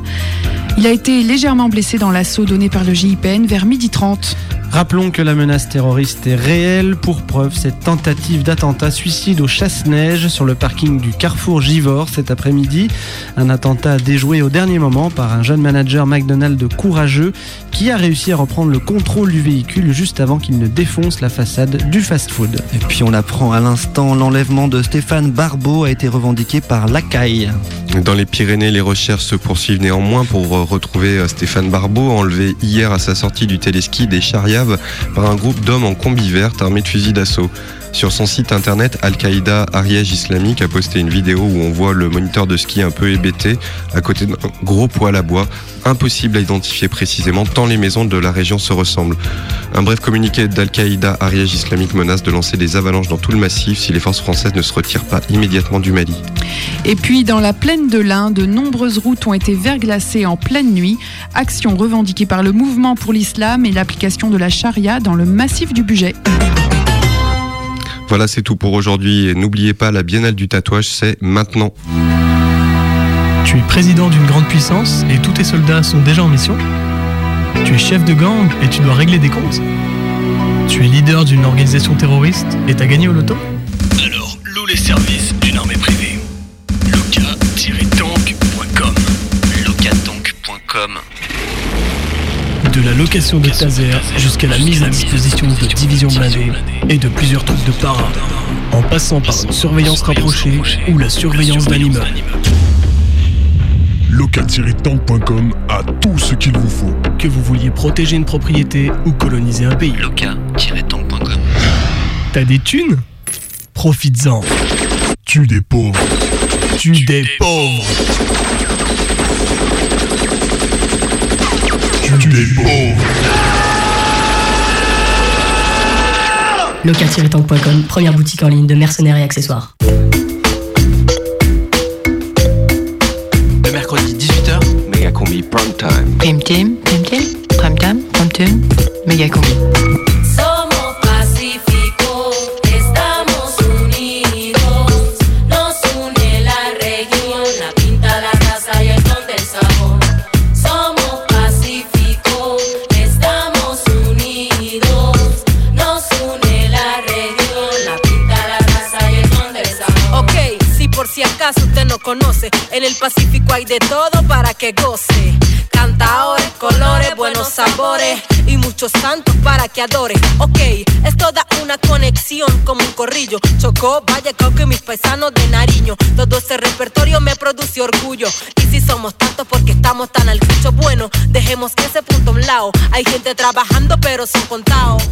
Il a été légèrement blessé dans l'assaut donné par le GIPN vers 12h30. Rappelons que la menace terroriste est réelle. Pour preuve, cette tentative d'attentat suicide au chasse-neige sur le parking du Carrefour Givor cet après-midi. Un attentat déjoué au dernier moment par un jeune manager McDonald's courageux qui a réussi à reprendre le contrôle du véhicule juste avant qu'il ne défonce la façade du fast-food. Et puis on apprend à l'instant l'enlèvement de Stéphane Barbeau a été revendiqué par l'ACAI. Dans les Pyrénées, les recherches se poursuivent néanmoins pour retrouver Stéphane Barbeau, enlevé hier à sa sortie du téléski des Par un groupe d'hommes en combi verte armés de fusils d'assaut. Sur son site internet, Al-Qaïda Ariège Islamique a posté une vidéo où on voit le moniteur de ski un peu hébété à côté d'un gros poêle à bois, impossible à identifier précisément tant les maisons de la région se ressemblent. Un bref communiqué d'Al-Qaïda Ariège Islamique menace de lancer des avalanches dans tout le massif si les forces françaises ne se retirent pas immédiatement du Mali. Et puis dans la plaine de l'Ain, de nombreuses routes ont été verglacées en pleine nuit. Action revendiquée par le mouvement pour l'islam et l'application de la charia dans le massif du budget. Voilà, c'est tout pour aujourd'hui. Et n'oubliez pas, la Biennale du tatouage, c'est maintenant. Tu es président d'une grande puissance et tous tes soldats sont déjà en mission Tu es chef de gang et tu dois régler des comptes Tu es leader d'une organisation terroriste et t'as gagné au loto Alors, loue les services d'une armée privée. Loca-tank.com Locatank.com De la location de taser jusqu'à la mise à disposition de divisions blindées et de plusieurs troupes de para, en passant par une surveillance rapprochée ou la surveillance d'un immeuble. Loca-tank.com a tout ce qu'il vous faut. Que vous vouliez protéger une propriété ou coloniser un pays. Loca-tank.com T'as des thunes? Profites-en. Tue des pauvres. Tue des pauvres. Tue des pauvres. Local-tank.com, première boutique en ligne de mercenaires et accessoires. Le mercredi 18h, Méga combi prime time. Prime Team, Prime Team, Prime Time, Prime Team, Méga usted no conoce, en el Pacífico hay de todo para que goce. Cantaores, colores, buenos sabores y muchos santos para que adore. Ok, es toda una conexión como un corrillo. Chocó, Valle, Cauca y mis paisanos de Nariño. Todo ese repertorio me produce orgullo. Y si somos tantos porque estamos tan al cucho, bueno, dejemos ese punto a un lado. Hay gente trabajando, pero son contados.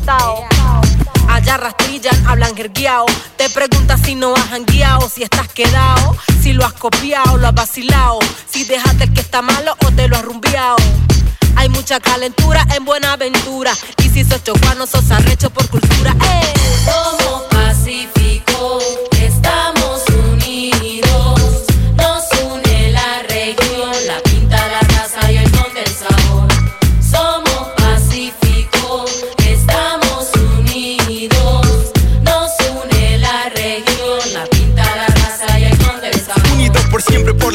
Allá rastrillan, hablan jergueado. Te preguntas si no has jangueado, si estás quedado, si lo has copiado, lo has vacilado, si dejaste que está malo o te lo has rumbeado. Hay mucha calentura en Buenaventura. Y si sos chocuano, sos arrecho por cultura. ¡Eh! Somos pacíficos,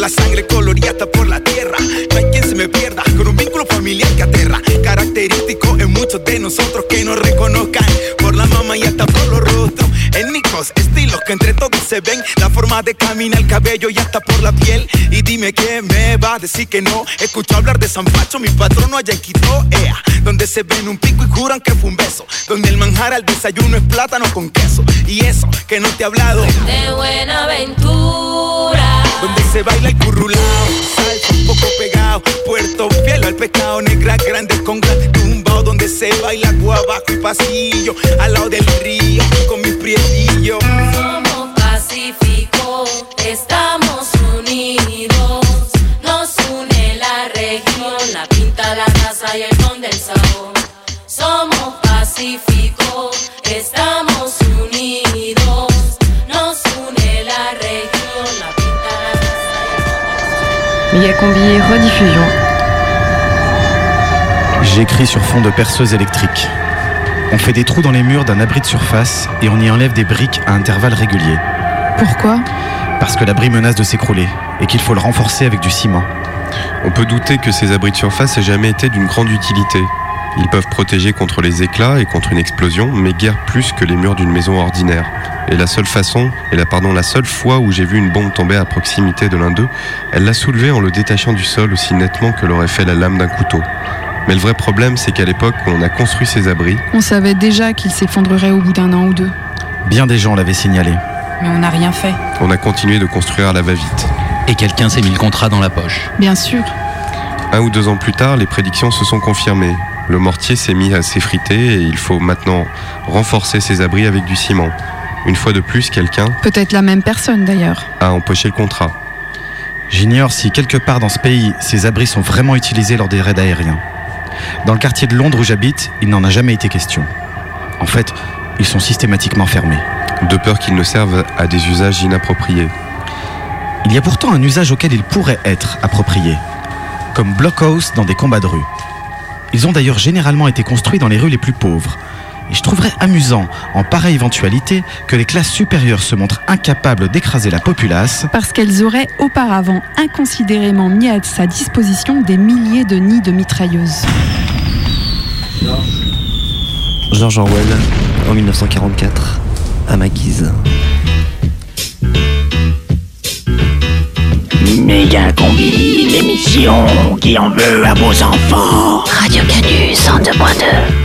la sangre coloriada por la tierra. No hay quien se me pierda con un vínculo familiar que aterra. Característico en muchos de nosotros que nos reconozcan por la mama y hasta por los rostros. Étnicos, estilos que entre todos se ven. La forma de caminar, el cabello y hasta por la piel. Y dime que me va a decir que no. Escucho hablar de San Pacho, mi patrono allá en Quito, ea. Donde se ven un pico y juran que fue un beso. Donde el manjar al desayuno es plátano con queso. Y eso que no te he hablado. De Buenaventura. Se baila el currulao, salsa un poco pegado, Puerto Fiel al pescado, negra grande con tumbao, donde se baila abajo y pasillo, al lado del río, con mis prietillos. Méga Combi, rediffusion. J'écris sur fond de perceuse électrique. On fait des trous dans les murs d'un abri de surface et on y enlève des briques à intervalles réguliers. Pourquoi? Parce que l'abri menace de s'écrouler et qu'il faut le renforcer avec du ciment. On peut douter que ces abris de surface aient jamais été d'une grande utilité. Ils peuvent protéger contre les éclats et contre une explosion, mais guère plus que les murs d'une maison ordinaire. Et la seule façon, et la, pardon, la seule fois où j'ai vu une bombe tomber à proximité de l'un d'eux, elle l'a soulevé en le détachant du sol aussi nettement que l'aurait fait la lame d'un couteau. Mais le vrai problème, c'est qu'à l'époque où on a construit ces abris, On savait déjà qu'ils s'effondreraient au bout d'un an ou deux. Bien des gens l'avaient signalé. Mais on n'a rien fait. on a continué de construire à la va-vite. Et quelqu'un s'est mis le contrat dans la poche. Bien sûr. Un ou deux ans plus tard, les prédictions se sont confirmées. Le mortier s'est mis à s'effriter et il faut maintenant renforcer ces abris avec du ciment. Une fois de plus, quelqu'un Peut-être la même personne d'ailleurs. a empoché le contrat. J'ignore si quelque part dans ce pays, ces abris sont vraiment utilisés lors des raids aériens. Dans le quartier de Londres où j'habite, il n'en a jamais été question. En fait, ils sont systématiquement fermés. De peur qu'ils ne servent à des usages inappropriés. Il y a pourtant un usage auquel ils pourraient être appropriés, comme blockhouse dans des combats de rue. Ils ont d'ailleurs généralement été construits dans les rues les plus pauvres. Et je trouverais amusant, en pareille éventualité, que les classes supérieures se montrent incapables d'écraser la populace Parce qu'elles auraient auparavant inconsidérément mis à sa disposition des milliers de nids de mitrailleuses. George Orwell, en 1944, à ma guise. Méga combi, l'émission qui en veut à vos enfants. Radio Canus 102.2.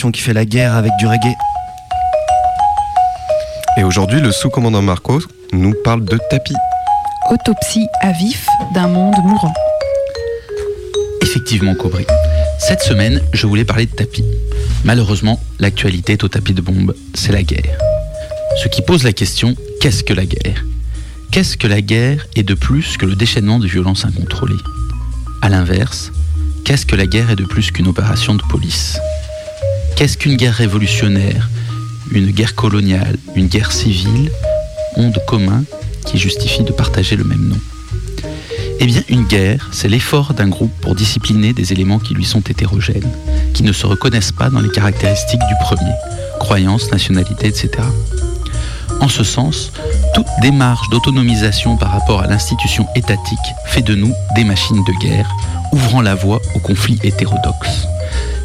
émission qui fait la guerre avec du reggae. Et aujourd'hui, le sous-commandant Marcos nous parle de tapis. Autopsie à vif d'un monde mourant. Effectivement, Cobry. Cette semaine, je voulais parler de tapis. Malheureusement, l'actualité est au tapis de bombe, c'est la guerre. Ce qui pose la question, qu'est-ce que la guerre? Qu'est-ce que la guerre est de plus que le déchaînement de violences incontrôlées? À l'inverse, qu'est-ce que la guerre est de plus qu'une opération de police? Qu'est-ce qu'une guerre révolutionnaire, une guerre coloniale, une guerre civile ont de commun qui justifie de partager le même nom eh bien, une guerre, c'est l'effort d'un groupe pour discipliner des éléments qui lui sont hétérogènes, qui ne se reconnaissent pas dans les caractéristiques du premier, croyances, nationalité, etc. En ce sens, toute démarche d'autonomisation par rapport à l'institution étatique fait de nous des machines de guerre, ouvrant la voie au conflit hétérodoxe.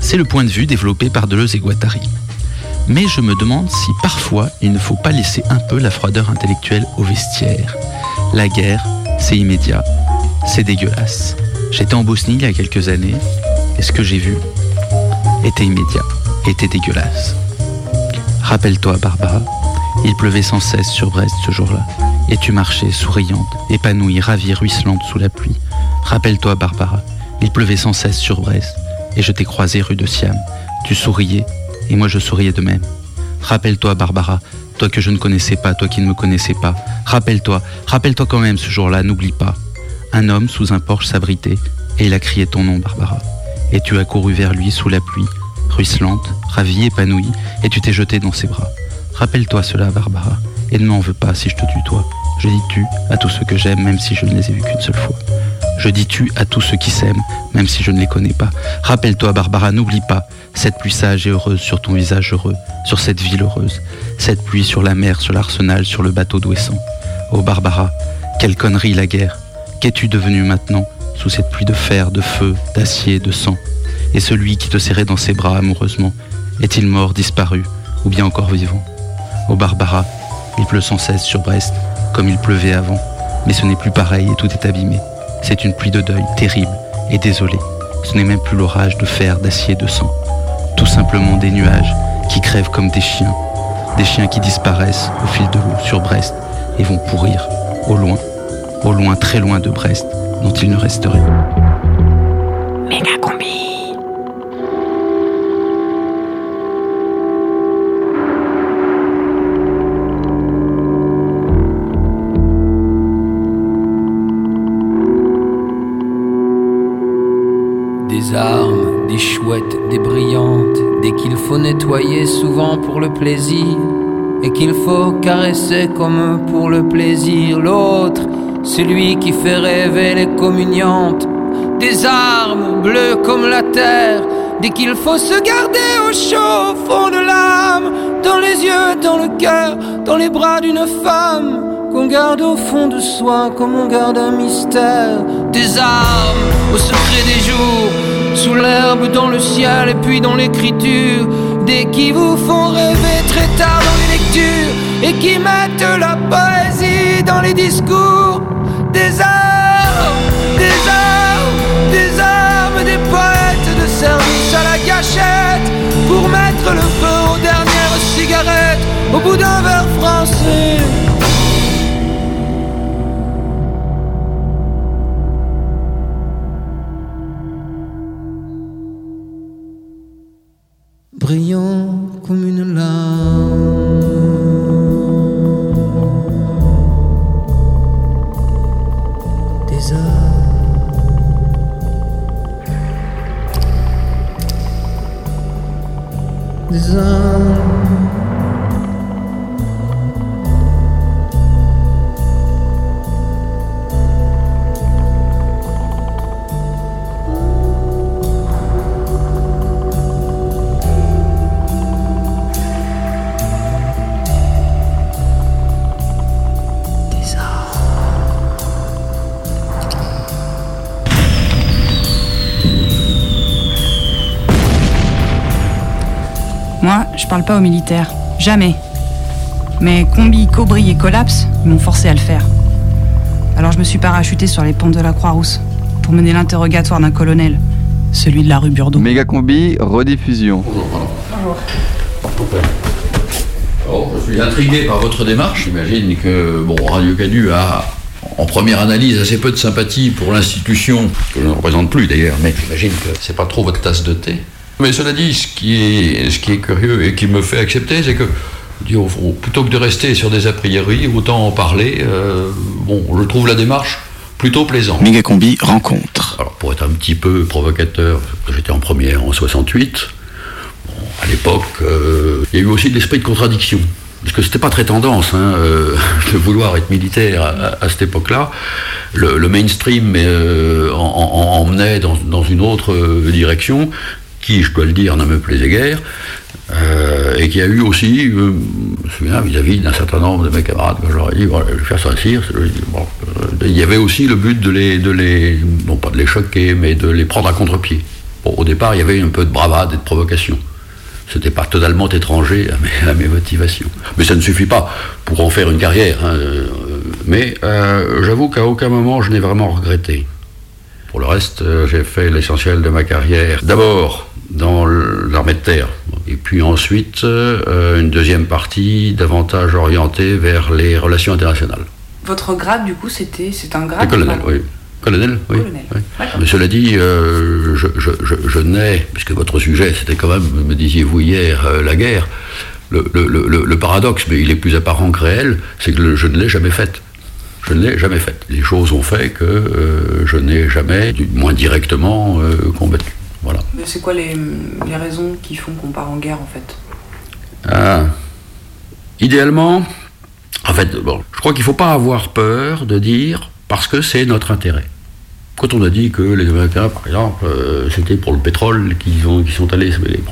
C'est le point de vue développé par Deleuze et Guattari. Mais je me demande si parfois il ne faut pas laisser un peu la froideur intellectuelle au vestiaire. La guerre, c'est immédiat, c'est dégueulasse. J'étais en Bosnie il y a quelques années, et ce que j'ai vu était immédiat, était dégueulasse. Rappelle-toi, Barbara, Il pleuvait sans cesse sur Brest ce jour-là. Et tu marchais, souriante, épanouie, ravie, ruisselante sous la pluie. Rappelle-toi, Barbara, il pleuvait sans cesse sur Brest. Et je t'ai croisé rue de Siam. Tu souriais, et moi je souriais de même. Rappelle-toi, Barbara, toi que je ne connaissais pas, toi qui ne me connaissais pas. Rappelle-toi, rappelle-toi quand même ce jour-là, n'oublie pas. Un homme sous un porche s'abritait, et il a crié ton nom, Barbara. Et tu as couru vers lui sous la pluie, ruisselante, ravie, épanouie, et tu t'es jeté dans ses bras. Rappelle-toi cela, Barbara, et ne m'en veux pas si je te tutoie. Je dis tu à tous ceux que j'aime, même si je ne les ai vus qu'une seule fois. Je dis tu à tous ceux qui s'aiment, même si je ne les connais pas. Rappelle-toi, Barbara, n'oublie pas cette pluie sage et heureuse sur ton visage heureux, sur cette ville heureuse, cette pluie sur la mer, sur l'arsenal, sur le bateau d'Ouessant. Oh Barbara, quelle connerie la guerre. Qu'es-tu devenu maintenant, sous cette pluie de fer, de feu, d'acier, de sang? Et celui qui te serrait dans ses bras amoureusement, est-il mort, disparu, ou bien encore vivant? Oh Barbara, il pleut sans cesse sur Brest, comme il pleuvait avant, mais ce n'est plus pareil et tout est abîmé. C'est une pluie de deuil terrible et désolée. Ce n'est même plus l'orage de fer, d'acier, de sang. Tout simplement des nuages qui crèvent comme des chiens. Des chiens qui disparaissent au fil de l'eau sur Brest et vont pourrir au loin, au loin, très loin de Brest, dont il ne reste des chouettes, des brillantes, des qu'il faut nettoyer souvent pour le plaisir, et qu'il faut caresser comme pour le plaisir. L'autre, celui qui fait rêver les communiantes, des armes bleues comme la terre, dès qu'il faut se garder au chaud au fond de l'âme, dans les yeux, dans le cœur, dans les bras d'une femme, qu'on garde au fond de soi comme on garde un mystère. Des armes au secret des jours, sous l'herbe, dans le ciel et puis dans l'écriture, des qui vous font rêver très tard dans les lectures et qui mettent la poésie dans les discours. Des armes, des armes, des armes, des poètes de service à la gâchette pour mettre le feu aux dernières cigarettes au bout d'un verre français. Moi, je parle pas aux militaires. Jamais. Mais Combi, Cobry et Collapse, ils m'ont forcé à le faire. Alors je me suis parachuté sur les pentes de la Croix-Rousse pour mener l'interrogatoire d'un colonel, celui de la rue Burdeau. Méga combi, rediffusion. Oh, je suis intrigué par votre démarche. J'imagine que bon, Radio Canu a, en première analyse, assez peu de sympathie pour l'institution, que je ne représente plus d'ailleurs, mais j'imagine que c'est pas trop votre tasse de thé. Mais cela dit, ce qui est, ce qui est curieux et qui me fait accepter, c'est que plutôt que de rester sur des a priori, autant en parler. euh, bon, je trouve la démarche plutôt plaisante. Mégacombi rencontre. Alors, pour être un petit peu provocateur, j'étais en première en 68. Bon, à l'époque, euh, il y a eu aussi de l'esprit de contradiction. Parce que c'était pas très tendance hein, euh, [laughs] de vouloir être militaire à, à cette époque-là. Le, le mainstream euh, en- en- emmenait dans, dans une autre direction, qui, je dois le dire, ne me plaisait guère. Euh, et qui a eu aussi, euh, je me souviens, vis-à-vis d'un certain nombre de mes camarades, que je leur ai dit, voilà, je vais faire. Bon, euh, il y avait aussi le but de les, de les, non pas de les choquer, mais de les prendre à contre-pied. Bon, au départ, il y avait un peu de bravade et de provocation. C'était pas totalement étranger à mes, motivations. Mais ça ne suffit pas pour en faire une carrière. hein, Mais j'avoue qu'à aucun moment je n'ai vraiment regretté. Pour le reste, j'ai fait l'essentiel de ma carrière. D'abord dans l'armée de terre, Et puis ensuite, euh, une deuxième partie davantage orientée vers les relations internationales. Votre grade, du coup, c'était c'est un grade colonel, oui. Colonel, oui. oui. Mais cela dit, euh, je, je, je, je n'ai, puisque votre sujet, c'était quand même, me disiez-vous hier, euh, la guerre, le, le- le- le paradoxe, mais il est plus apparent que réel, c'est que je ne l'ai jamais faite. Je ne l'ai jamais faite. Les choses ont fait que je n'ai jamais, du moins directement, combattu. Voilà. Mais c'est quoi les, les raisons qui font qu'on part en guerre, en fait? Ah. Idéalement, en fait, bon, je crois qu'il ne faut pas avoir peur de dire parce que c'est notre intérêt. Quand on a dit que les Américains, par exemple, euh, c'était pour le pétrole qu'ils ont- qu'ils sont allés se mêler, bon.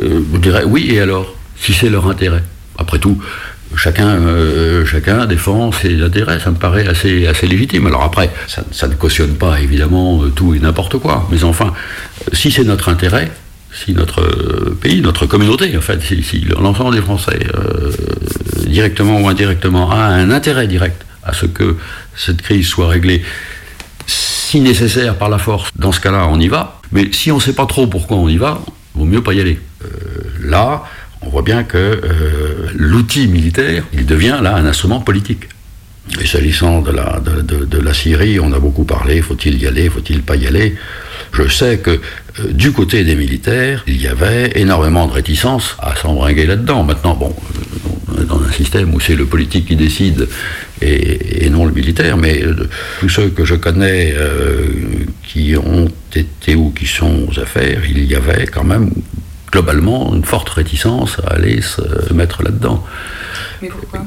Euh, je dirais oui, et alors? Si c'est leur intérêt. Après tout, chacun, euh, chacun défend ses intérêts, ça me paraît assez, assez légitime. Alors après, ça, ne cautionne pas évidemment euh, tout et n'importe quoi, mais enfin, euh, si c'est notre intérêt, si notre pays, notre communauté, en fait, si, l'ensemble des Français, directement ou indirectement, a un intérêt direct à ce que cette crise soit réglée, si nécessaire par la force, dans ce cas-là, on y va. Mais si on ne sait pas trop pourquoi on y va, vaut mieux pas y aller. Là, on voit bien que euh, l'outil militaire, il devient là un instrument politique. Et s'agissant de la, Syrie, on a beaucoup parlé, faut-il y aller, faut-il pas y aller Je sais que euh, du côté des militaires, il y avait énormément de réticence à s'embringuer là-dedans. Maintenant, bon, euh, dans un système où c'est le politique qui décide et, non le militaire, mais tous ceux que je connais qui ont été ou qui sont aux affaires, il y avait quand même globalement une forte réticence à aller se mettre là-dedans Mais pourquoi?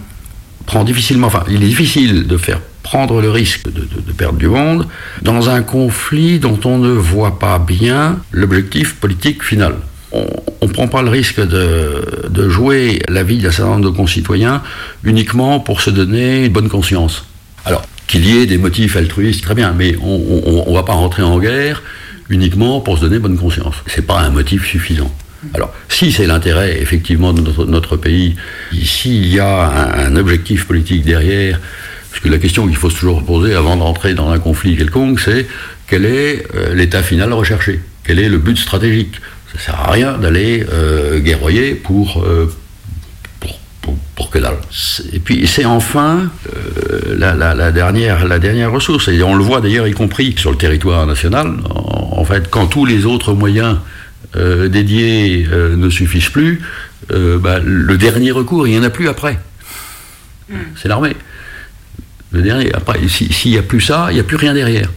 Prend difficilement, enfin, il est difficile de faire prendre le risque de, de- de perdre du monde dans un conflit dont on ne voit pas bien l'objectif politique final. On ne prend pas le risque de, de jouer la vie d'un certain nombre de concitoyens uniquement pour se donner une bonne conscience. Alors, qu'il y ait des motifs altruistes, très bien, mais on ne va pas rentrer en guerre uniquement pour se donner bonne conscience. C'est pas un motif suffisant. Alors, si c'est l'intérêt effectivement de notre, notre pays, s'il y a un, objectif politique derrière, parce que la question qu'il faut toujours poser avant d'entrer dans un conflit quelconque, c'est quel est euh, l'état final recherché? Quel est le but stratégique? Ça ne sert à rien d'aller euh, guerroyer pour, euh, pour, pour- que dalle. Et puis c'est enfin la, dernière, la dernière ressource, et on le voit d'ailleurs y compris sur le territoire national, en fait, quand tous les autres moyens euh, dédiés euh, ne suffisent plus, euh, bah, le dernier recours, il n'y en a plus après. C'est l'armée. Le dernier, après, si- s'il n'y a plus ça, il n'y a plus rien derrière.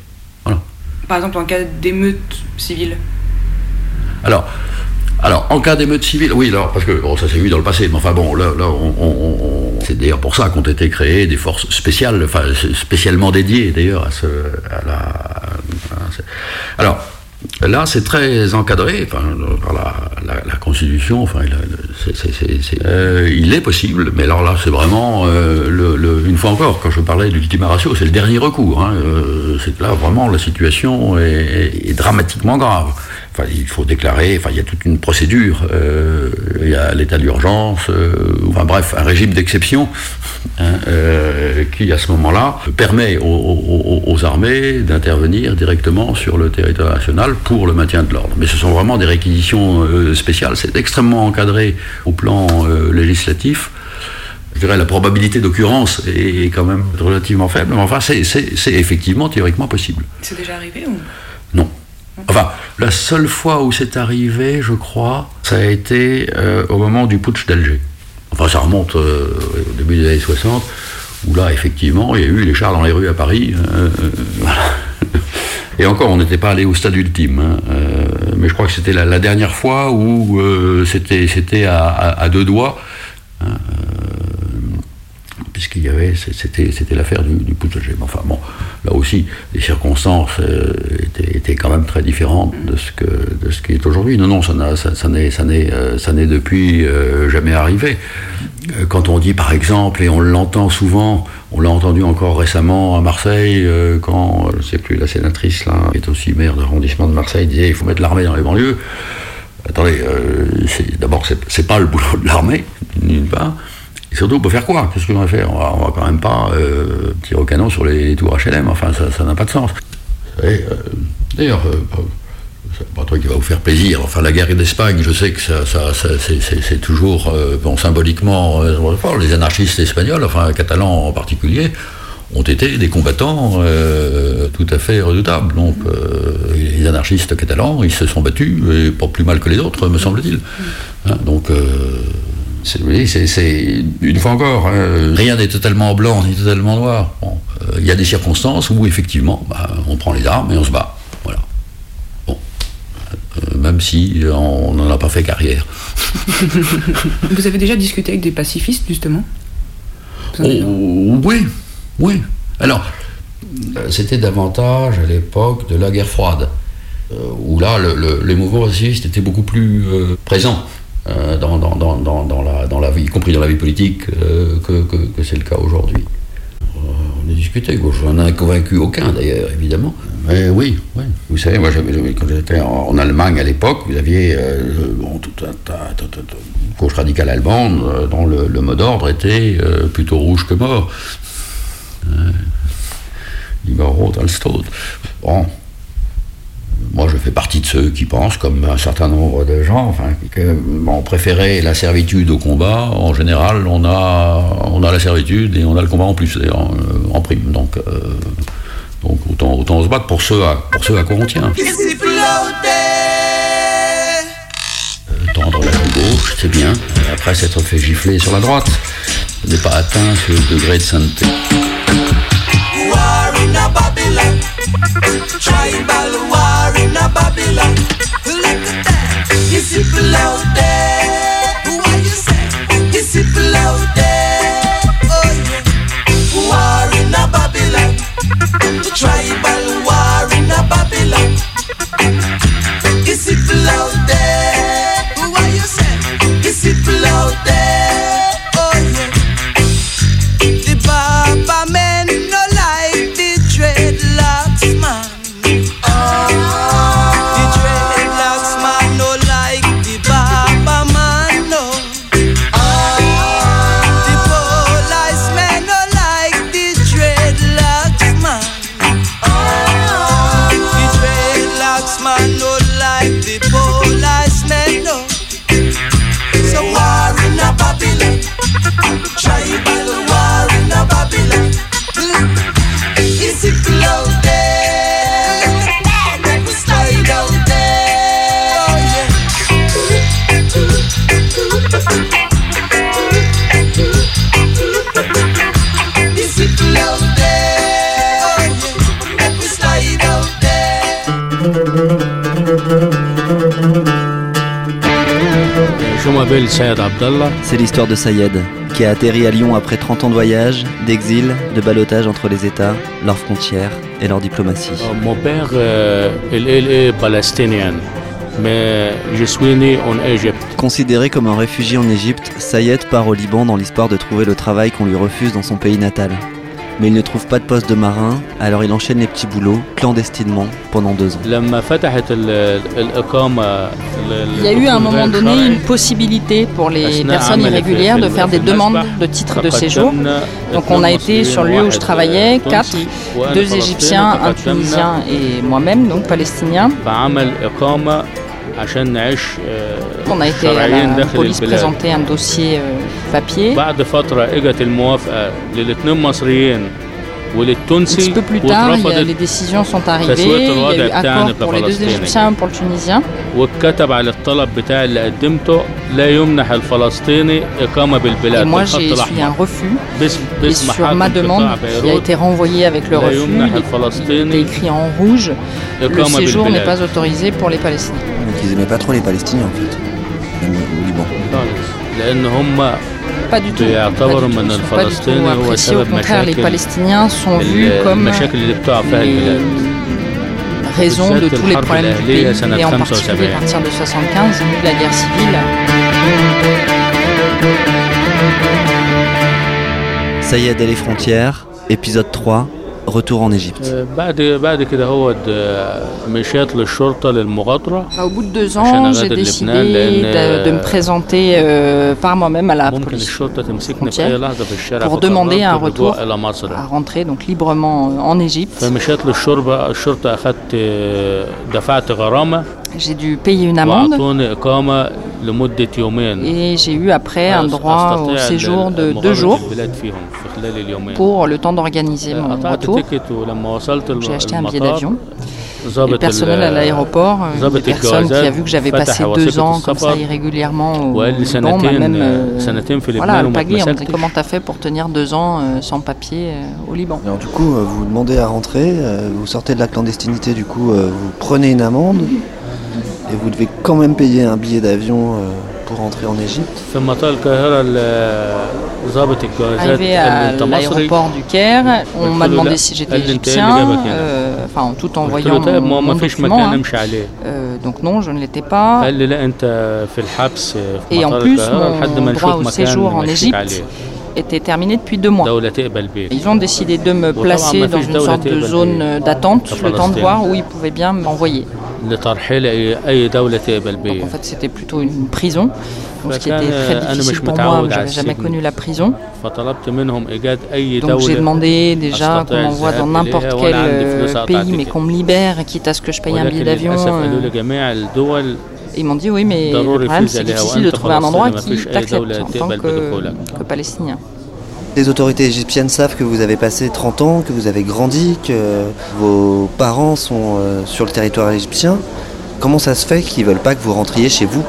Par exemple, en cas d'émeute civile. Alors, alors en cas d'émeute civile, oui, alors, parce que bon, ça s'est vu dans le passé, mais enfin bon, là, là, on- on- on- c'est d'ailleurs pour ça qu'ont été créées des forces spéciales, enfin spécialement dédiées d'ailleurs à ce, à la, à ce- alors. Là, c'est très encadré enfin, par la, la- la Constitution. Enfin, euh, il est possible, mais alors là, c'est vraiment, euh, le, le- une fois encore, quand je parlais d'ultima ratio, c'est le dernier recours. hein, euh, c'est que là, vraiment, la situation est dramatiquement grave. Il faut déclarer, enfin, il y a toute une procédure, euh, il y a l'état d'urgence, euh, enfin bref, un régime d'exception hein, euh, qui, à ce moment-là, permet aux, aux- armées d'intervenir directement sur le territoire national pour le maintien de l'ordre. Mais ce sont vraiment des réquisitions spéciales, c'est extrêmement encadré au plan législatif. Je dirais la probabilité d'occurrence est quand même relativement faible, mais enfin, c'est- effectivement théoriquement possible. C'est déjà arrivé ou? Enfin, la seule fois où c'est arrivé, je crois, ça a été euh, au moment du putsch d'Alger. Enfin, ça remonte euh, au début des années 60, où là, effectivement, il y a eu les chars dans les rues à Paris. euh. [laughs] Et encore, on n'était pas allé au stade ultime. hein, mais je crois que c'était la, dernière fois où c'était à, à- deux doigts. hein, puisqu'il y avait, c'était, c'était l'affaire du, du putsch d'Alger. Mais Enfin bon, là aussi, les circonstances euh, étaient, étaient quand même très différentes de ce que de ce qui est aujourd'hui. Non, non, ça, n'a- ça, ça n'est, ça n'est, euh, ça n'est depuis euh, jamais arrivé. Quand on dit par exemple, et on l'entend souvent, on l'a entendu encore récemment à Marseille, quand, je ne sais plus, la sénatrice là, qui est aussi maire d'arrondissement de Marseille, disait il faut mettre l'armée dans les banlieues. Attendez, c'est- d'abord, c'est, c'est pas le boulot de l'armée, d'une part. Et surtout, on peut faire quoi Qu'est-ce qu'on va faire on va, va quand même pas euh, tirer au canon sur les, tours HLM. Enfin, ça n'a pas de sens. Euh, D'ailleurs, euh, c'est pas un truc qui va vous faire plaisir. Enfin, la guerre d'Espagne, je sais que ça, ça- ça- c'est- toujours, euh, bon, symboliquement, les anarchistes espagnols, enfin catalans en particulier, ont été des combattants tout à fait redoutables. Donc, les anarchistes catalans, ils se sont battus, et pas plus mal que les autres, me semble-t-il. Hein, donc, c'est, vous voyez, c'est- c'est- une fois encore, hein, rien n'est totalement blanc ni totalement noir. Bon, euh, Il y a des circonstances où, effectivement, bah, on prend les armes et on se bat. Voilà. Bon. Euh, même si euh, on n'en a pas fait carrière. [laughs] Vous avez déjà discuté avec des pacifistes, justement? Oh, oui, oui. Alors, c'était davantage à l'époque de la guerre froide, où là, le- le- les mouvements racistes étaient beaucoup plus euh, présents dans, dans- dans- dans- dans la, dans la vie, y compris dans la vie politique, euh, que, que- c'est le cas aujourd'hui. Euh, on a discuté, je n'en ai convaincu aucun d'ailleurs, évidemment. Mais oui, oui. Vous savez, moi, quand j'étais en, Allemagne à l'époque, vous aviez euh, tout un tas, une gauche radicale allemande euh, dont le, mot d'ordre était euh, plutôt rouge que mort. Euh. Bon. Moi, je fais partie de ceux qui pensent, comme un certain nombre de gens, enfin, que bon, préférait la servitude au combat. En général, on a, on a la servitude et on a le combat en plus, en, en prime. Donc, euh, donc autant, autant se battre pour ceux à, pour ceux à quoi on tient. Euh, tendre la main gauche, c'est bien. Après s'être fait gifler sur la droite, n'est pas atteint ce degré de sainteté. Babylon, tribal war in a Babylon. Look at that, these people out there. What you say? These people out there. Oh yeah, war in a Babylon, tribal war in a Babylon. These people out there. Sayed Abdallah. C'est l'histoire de Sayed, qui a atterri à Lyon après 30 ans de voyage, d'exil, de ballottage entre les États, leurs frontières et leur diplomatie. Euh, Mon père, euh, il, il est palestinien, mais je suis né en Égypte. Considéré comme un réfugié en Égypte, Sayed part au Liban dans l'espoir de trouver le travail qu'on lui refuse dans son pays natal mais il ne trouve pas de poste de marin, alors il enchaîne les petits boulots clandestinement pendant deux ans. Il y a eu à un moment donné une possibilité pour les personnes irrégulières de faire des demandes de titres de séjour. Donc on a été sur le lieu où je travaillais, quatre, deux Égyptiens, un Tunisien et moi-même, donc palestinien. On a été à la police présenter un dossier papier. Un petit peu plus tard, les décisions sont arrivées. Il y pour les deux Égyptiens pour le Tunisien. Et moi, j'ai essuyé un refus. Et sur ma demande, qui a été renvoyée avec le refus, il est écrit en rouge, le séjour n'est pas autorisé pour les Palestiniens qu'ils aimaient pas trop les Palestiniens en fait, même au Liban. Pas du tout. Pas du tout. Appréciés, au contraire, les Palestiniens sont vus comme euh, les raison de tous les problèmes du pays, et en particulier à partir de 75, la guerre civile. Ça y est, dès les frontières, épisode 3, retour en Égypte. Au bout de deux ans, j'ai décidé de, me présenter euh, par moi-même à la police. frontière pour demander un retour à rentrer donc librement en Égypte. J'ai dû payer une amende. et j'ai eu après un droit au séjour de deux jours pour le temps d'organiser mon retour. J'ai acheté un billet d'avion. Le personnel à l'aéroport, euh, une personne qui a vu que j'avais passé deux ans comme ça irrégulièrement au Liban, même euh, voilà, on me dit comment t'as fait pour tenir deux ans euh, sans papier au Liban? Du coup, vous demandez à rentrer, vous sortez de la clandestinité, du coup, vous prenez une amende et vous devez quand même payer un billet d'avion pour rentrer en Égypte. Arrivé à l'aéroport du Caire, on m'a demandé si j'étais égyptien, euh, enfin tout en voyant mon, document. Hein. Euh, donc non, je ne l'étais pas. Et en plus, mon droit au séjour en Égypte était terminé depuis deux mois. Ils ont décidé de me placer dans une sorte de zone d'attente, le temps de voir où ils pouvaient bien m'envoyer. Donc en fait, c'était plutôt une prison, donc ce qui était très difficile pour moi, je n'avais jamais connu la prison. Donc j'ai demandé déjà qu'on m'envoie dans n'importe quel euh, pays, mais qu'on me libère, quitte à ce que je paye un billet d'avion. Euh. Ils m'ont dit oui, mais c'est difficile de trouver un endroit qui t'accepte en tant que, que Palestinien. Les autorités égyptiennes savent que vous avez passé 30 ans, que vous avez grandi, que vos parents sont euh, sur le territoire égyptien. Comment ça se fait qu'ils ne veulent pas que vous rentriez chez vous?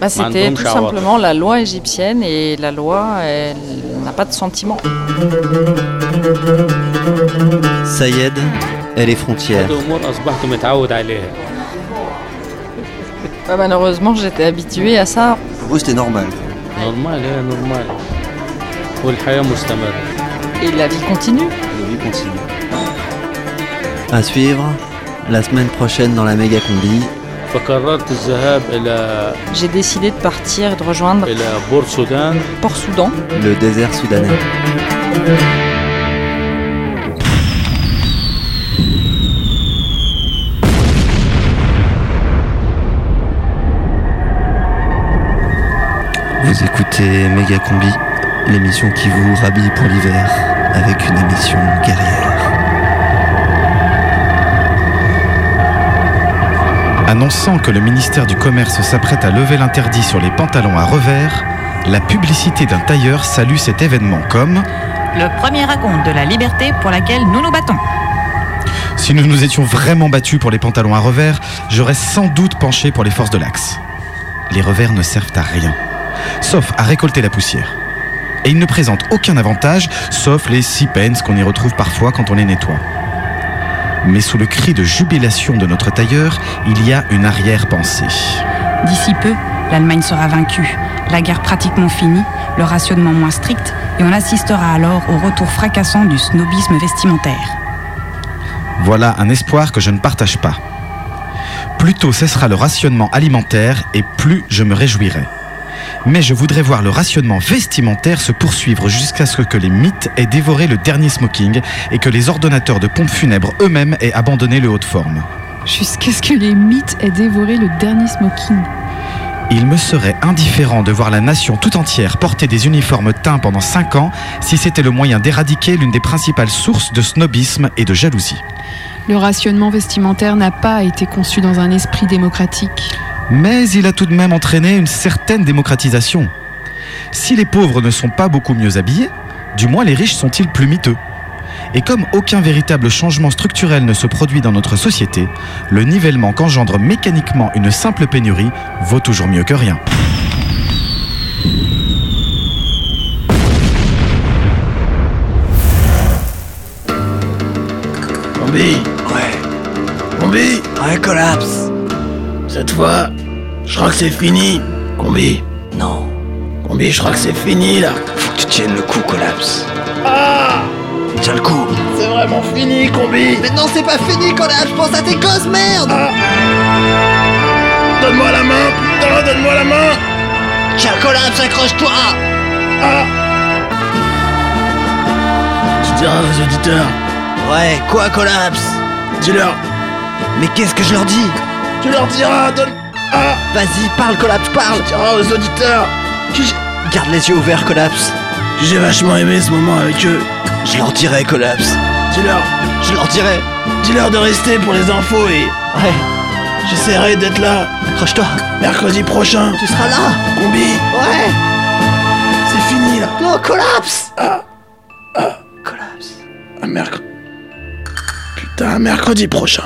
Bah, c'était tout simplement la loi égyptienne et la loi, elle n'a pas de sentiment. Sayed, elle est frontière. Bah, malheureusement, j'étais habituée à ça. Pour vous, c'était normal normal. Normal, hein, normal. Et la vie continue. La vie continue. À suivre la semaine prochaine dans la méga combi. J'ai décidé de partir et de rejoindre Port Soudan, le désert soudanais. Vous écoutez Méga Combi, l'émission qui vous rhabille pour l'hiver, avec une émission guerrière. Annonçant que le ministère du Commerce s'apprête à lever l'interdit sur les pantalons à revers, la publicité d'un tailleur salue cet événement comme Le premier raconte de la liberté pour laquelle nous nous battons. Si nous nous étions vraiment battus pour les pantalons à revers, j'aurais sans doute penché pour les forces de l'axe. Les revers ne servent à rien, sauf à récolter la poussière. Et ils ne présentent aucun avantage, sauf les six pence qu'on y retrouve parfois quand on les nettoie. Mais sous le cri de jubilation de notre tailleur, il y a une arrière-pensée. D'ici peu, l'Allemagne sera vaincue, la guerre pratiquement finie, le rationnement moins strict, et on assistera alors au retour fracassant du snobisme vestimentaire. Voilà un espoir que je ne partage pas. Plus tôt cessera le rationnement alimentaire et plus je me réjouirai. Mais je voudrais voir le rationnement vestimentaire se poursuivre jusqu'à ce que les mythes aient dévoré le dernier smoking et que les ordonnateurs de pompes funèbres eux-mêmes aient abandonné le haut de forme. Jusqu'à ce que les mythes aient dévoré le dernier smoking. Il me serait indifférent de voir la nation tout entière porter des uniformes teints pendant 5 ans si c'était le moyen d'éradiquer l'une des principales sources de snobisme et de jalousie. Le rationnement vestimentaire n'a pas été conçu dans un esprit démocratique. Mais il a tout de même entraîné une certaine démocratisation. Si les pauvres ne sont pas beaucoup mieux habillés, du moins les riches sont-ils plus miteux Et comme aucun véritable changement structurel ne se produit dans notre société, le nivellement qu'engendre mécaniquement une simple pénurie vaut toujours mieux que rien. Combi Ouais. Combi Ouais, collapse. Cette fois, je crois que c'est fini. Combi Non. Combi, je crois que c'est fini là. Faut que tu tiennes le coup, collapse. Ah Tiens le coup. C'est vraiment fini, Combi Mais non, c'est pas fini, collapse, pense à tes gosses, merde Donne-moi la main, putain, donne-moi la main Tiens, collapse, accroche-toi Ah diras aux auditeurs. Ouais, quoi, Collapse? Dis-leur. Mais qu'est-ce que je leur dis? Tu leur diras, donne. Ah Vas-y, parle, Collapse, parle Tu diras aux auditeurs. Que Garde les yeux ouverts, Collapse. J'ai vachement aimé ce moment avec eux. Je leur dirai, Collapse. Dis-leur. Je leur dirai. Dis-leur de rester pour les infos et. Ouais. J'essaierai d'être là. Accroche-toi. Mercredi prochain. Tu seras là. Combi. Ouais. C'est fini là. Non, Collapse. Ah. Ah. Collapse. Un mercredi. Putain, mercredi prochain.